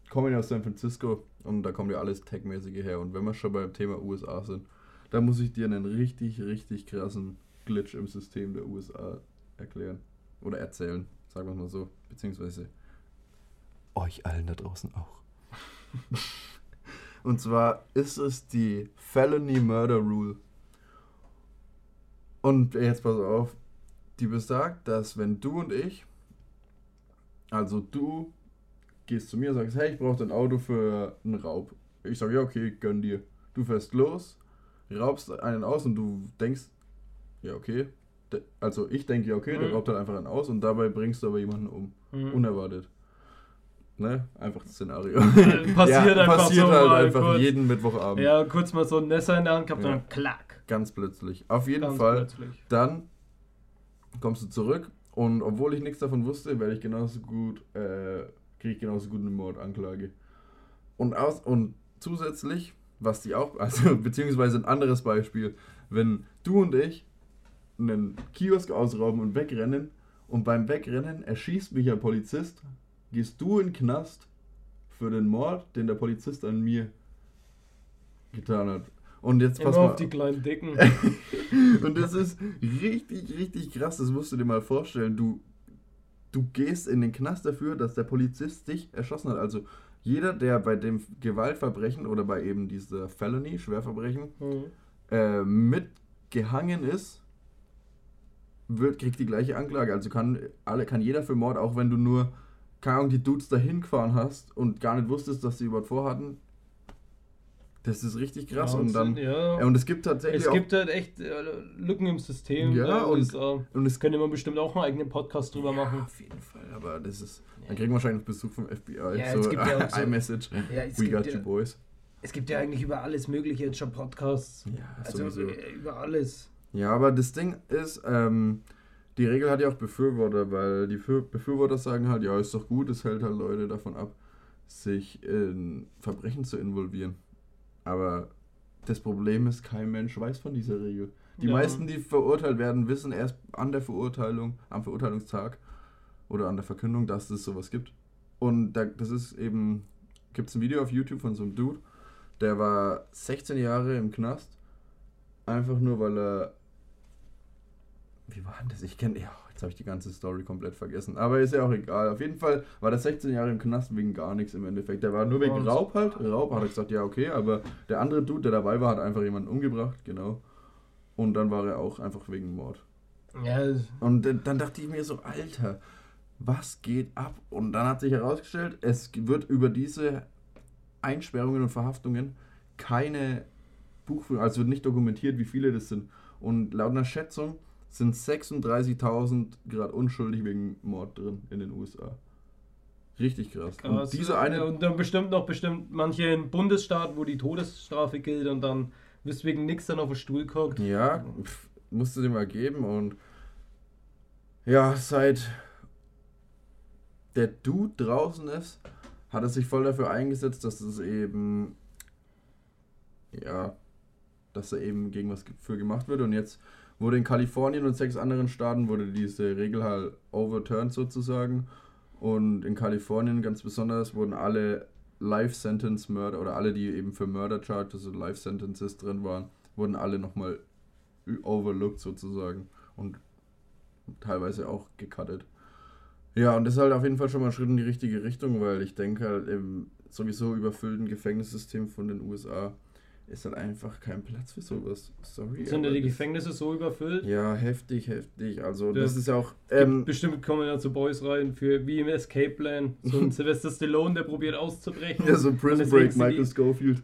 kommen ja aus San Francisco und da kommt ja alles Tech-mäßige her. Und wenn wir schon beim Thema USA sind, da muss ich dir einen richtig, richtig krassen Glitch im System der USA erklären. Oder erzählen, sagen wir mal so. Beziehungsweise euch allen da draußen auch. und zwar ist es die Felony Murder Rule. Und jetzt pass auf, die besagt, dass wenn du und ich also du gehst zu mir und sagst, hey, ich brauche dein Auto für einen Raub. Ich sage, ja, okay, gönn dir. Du fährst los, raubst einen aus und du denkst, ja, okay. De- Also ich denke, ja, okay, der Mhm. raubt halt einfach einen aus und dabei bringst du aber jemanden um. Mhm. Unerwartet. Ne? Einfach das Szenario. Passiert einfach passiert so halt mal einfach kurz. jeden Mittwochabend. Ja, kurz mal so ein Messer in der Hand gehabt Ja. und dann klack. Ganz plötzlich. Auf jeden Ganz Fall. plötzlich. Dann kommst du zurück und obwohl ich nichts davon wusste, werde ich genauso gut, äh, kriege ich genauso gut eine Mordanklage. Und aus und zusätzlich, was die auch, also beziehungsweise ein anderes Beispiel, wenn du und ich einen Kiosk ausrauben und wegrennen und beim Wegrennen erschießt mich ein Polizist, gehst du in den Knast für den Mord, den der Polizist an mir getan hat. Und jetzt Immer pass mal auf die kleinen Dicken. und das ist richtig, richtig krass, das musst du dir mal vorstellen. Du, du gehst in den Knast dafür, dass der Polizist dich erschossen hat. Also jeder, der bei dem Gewaltverbrechen oder bei eben dieser Felony, Schwerverbrechen, Mhm. äh, mitgehangen ist, wird, kriegt die gleiche Anklage. Also kann, alle, kann jeder für Mord, auch wenn du nur, keine Ahnung, die Dudes dahin gefahren hast und gar nicht wusstest, dass sie überhaupt vorhatten. Das ist richtig krass. und dann. Wahnsinn, ja. Ja, und es gibt tatsächlich es gibt halt echt äh, Lücken im System. Ja, der und- USA. und es könnte man bestimmt auch einen eigenen Podcast drüber Ja, machen. auf jeden Fall, aber das ist. Dann kriegen wir wahrscheinlich Besuch vom FBI. Ja, so, es gibt ja auch so- iMessage. Ja, es We got you, boys. Es gibt ja eigentlich über alles Mögliche jetzt schon Podcasts. Ja, Also sowieso. äh, über alles. Ja, aber das Ding ist, ähm, die Regel hat ja auch Befürworter, weil die Für Befürworter sagen halt, ja, ist doch gut, es hält halt Leute davon ab, sich in Verbrechen zu involvieren. Aber das Problem ist, kein Mensch weiß von dieser Regel. Die Ja. meisten, die verurteilt werden, wissen erst an der Verurteilung, am Verurteilungstag oder an der Verkündung, dass es sowas gibt. Und da, das ist eben, gibt es ein Video auf YouTube von so einem Dude, der war 16 Jahre im Knast, einfach nur weil er wie war denn das? Ich kenne, ja, jetzt habe ich die ganze Story komplett vergessen. Aber ist ja auch egal. Auf jeden Fall war der 16 Jahre im Knast wegen gar nichts im Endeffekt. Der war nur wegen Raub halt. Raub hat er gesagt, ja, okay. Aber der andere Dude, der dabei war, hat einfach jemanden umgebracht, genau. Und dann war er auch einfach wegen Mord. Ja, Und dann dachte ich mir so, Alter, was geht ab? Und dann hat sich herausgestellt, es wird über diese Einsperrungen und Verhaftungen keine Buchführung, also wird nicht dokumentiert, wie viele das sind. Und laut einer Schätzung sind 36.000 gerade unschuldig wegen Mord drin in den USA. Richtig krass. krass. Und diese eine und dann bestimmt noch bestimmt manche in Bundesstaaten, wo die Todesstrafe gilt und dann wirst wegen nichts dann auf den Stuhl guckt. Ja, pf, musst du dir mal geben und ja, seit der Dude draußen ist, hat er sich voll dafür eingesetzt, dass es eben ja, dass er eben gegen was für gemacht wird und jetzt wurde in Kalifornien und sechs anderen Staaten wurde diese Regel halt overturned sozusagen. Und in Kalifornien ganz besonders wurden alle Life Sentence Mörder oder alle, die eben für Murder Charges und Life Sentences drin waren, wurden alle nochmal overlooked sozusagen und teilweise auch gecuttet. Ja, und das ist halt auf jeden Fall schon mal ein Schritt in die richtige Richtung, weil ich denke halt im sowieso überfüllten Gefängnissystem von den USA ist halt einfach kein Platz für sowas. Sorry. Sind ja die Gefängnisse so überfüllt? Ja, heftig, heftig. Also Das das ist ja auch. Ähm, Bestimmt kommen ja zu Boys rein für wie im Escape Plan. So ein Sylvester Stallone, der probiert auszubrechen. ja, so Prison Break, sind die- Michael Schofield.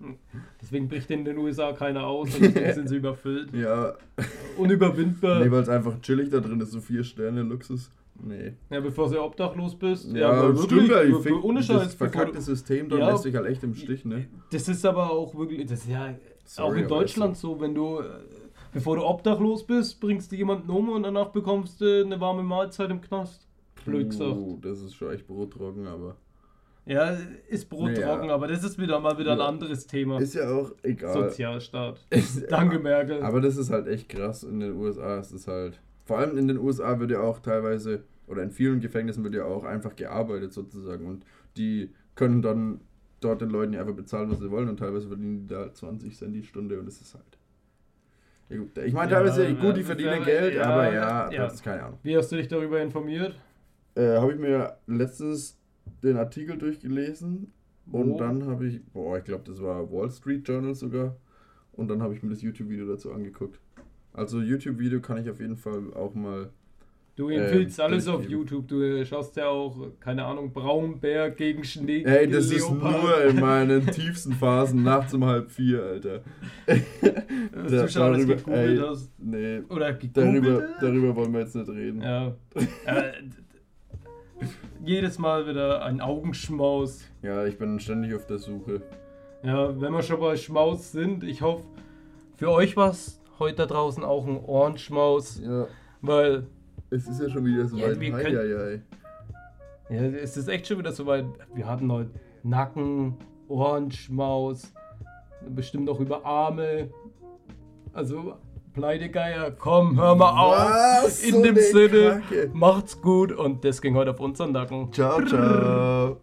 Deswegen bricht in den USA keiner aus und deswegen sind sie überfüllt. Ja, Unüberwindbar. nee, weil es einfach chillig da drin ist, so vier Sterne Luxus. Nee. Ja, bevor du obdachlos bist. Ja, aber stimmt ja, ich find, ohne das Scheiß. bevor verkackte System, da Ja. lässt sich halt echt im Stich, ne? Das ist aber auch wirklich, das ist ja Sorry, auch in Deutschland so, wenn du, äh, bevor du obdachlos bist, bringst du jemanden um und danach bekommst du eine warme Mahlzeit im Knast. Blöd gesagt. Das ist schon echt brottrocken, aber. Ja, ist Brot Naja. aber das ist wieder mal wieder ein Ja. anderes Thema. Ist ja auch egal. Sozialstaat. Danke, Merkel. Aber das ist halt echt krass in den USA. Es ist halt. Vor allem in den USA wird ja auch teilweise, oder in vielen Gefängnissen wird ja auch einfach gearbeitet sozusagen. Und die können dann dort den Leuten ja einfach bezahlen, was sie wollen. Und teilweise verdienen die da 20 Cent die Stunde und das ist halt. Ja, gut. Ich meine, teilweise, ja, gut, die verdienen ja, Geld, aber ja, das ist keine Ahnung. Wie hast du dich darüber informiert? Äh, habe ich mir letztens den Artikel durchgelesen und dann habe ich, boah, ich glaube, das war Wall Street Journal sogar. Und dann habe ich mir das YouTube-Video dazu angeguckt. Also YouTube-Video kann ich auf jeden Fall auch mal. Du Ähm, empfiehlst alles auf. YouTube. Du schaust ja auch, keine Ahnung, Braunbär gegen Schnee. Ey, das ist nur in meinen tiefsten Phasen nachts um halb vier, Alter. Was Da- du schon alles darüber- gegoogelt ey, hast. Nee, Oder gegoogelt darüber, hast? darüber wollen wir jetzt nicht reden. Ja. Äh, Jedes Mal wieder ein Augenschmaus. Ja, ich bin ständig auf der Suche. Ja, wenn wir schon bei Schmaus sind, ich hoffe, für euch war es heute da draußen auch ein Ohrenschmaus, Ja, weil es ist ja schon wieder so Ja, weit. können- hei, hei. ja, es ist echt schon wieder soweit. Wir hatten heute Nacken, Ohrenschmaus, bestimmt auch über Arme. Also, Pleidegeier, komm, hör mal auf. Was? In So dem Sinne, Kacke. macht's gut und das ging heute auf unseren Nacken. Ciao, ciao.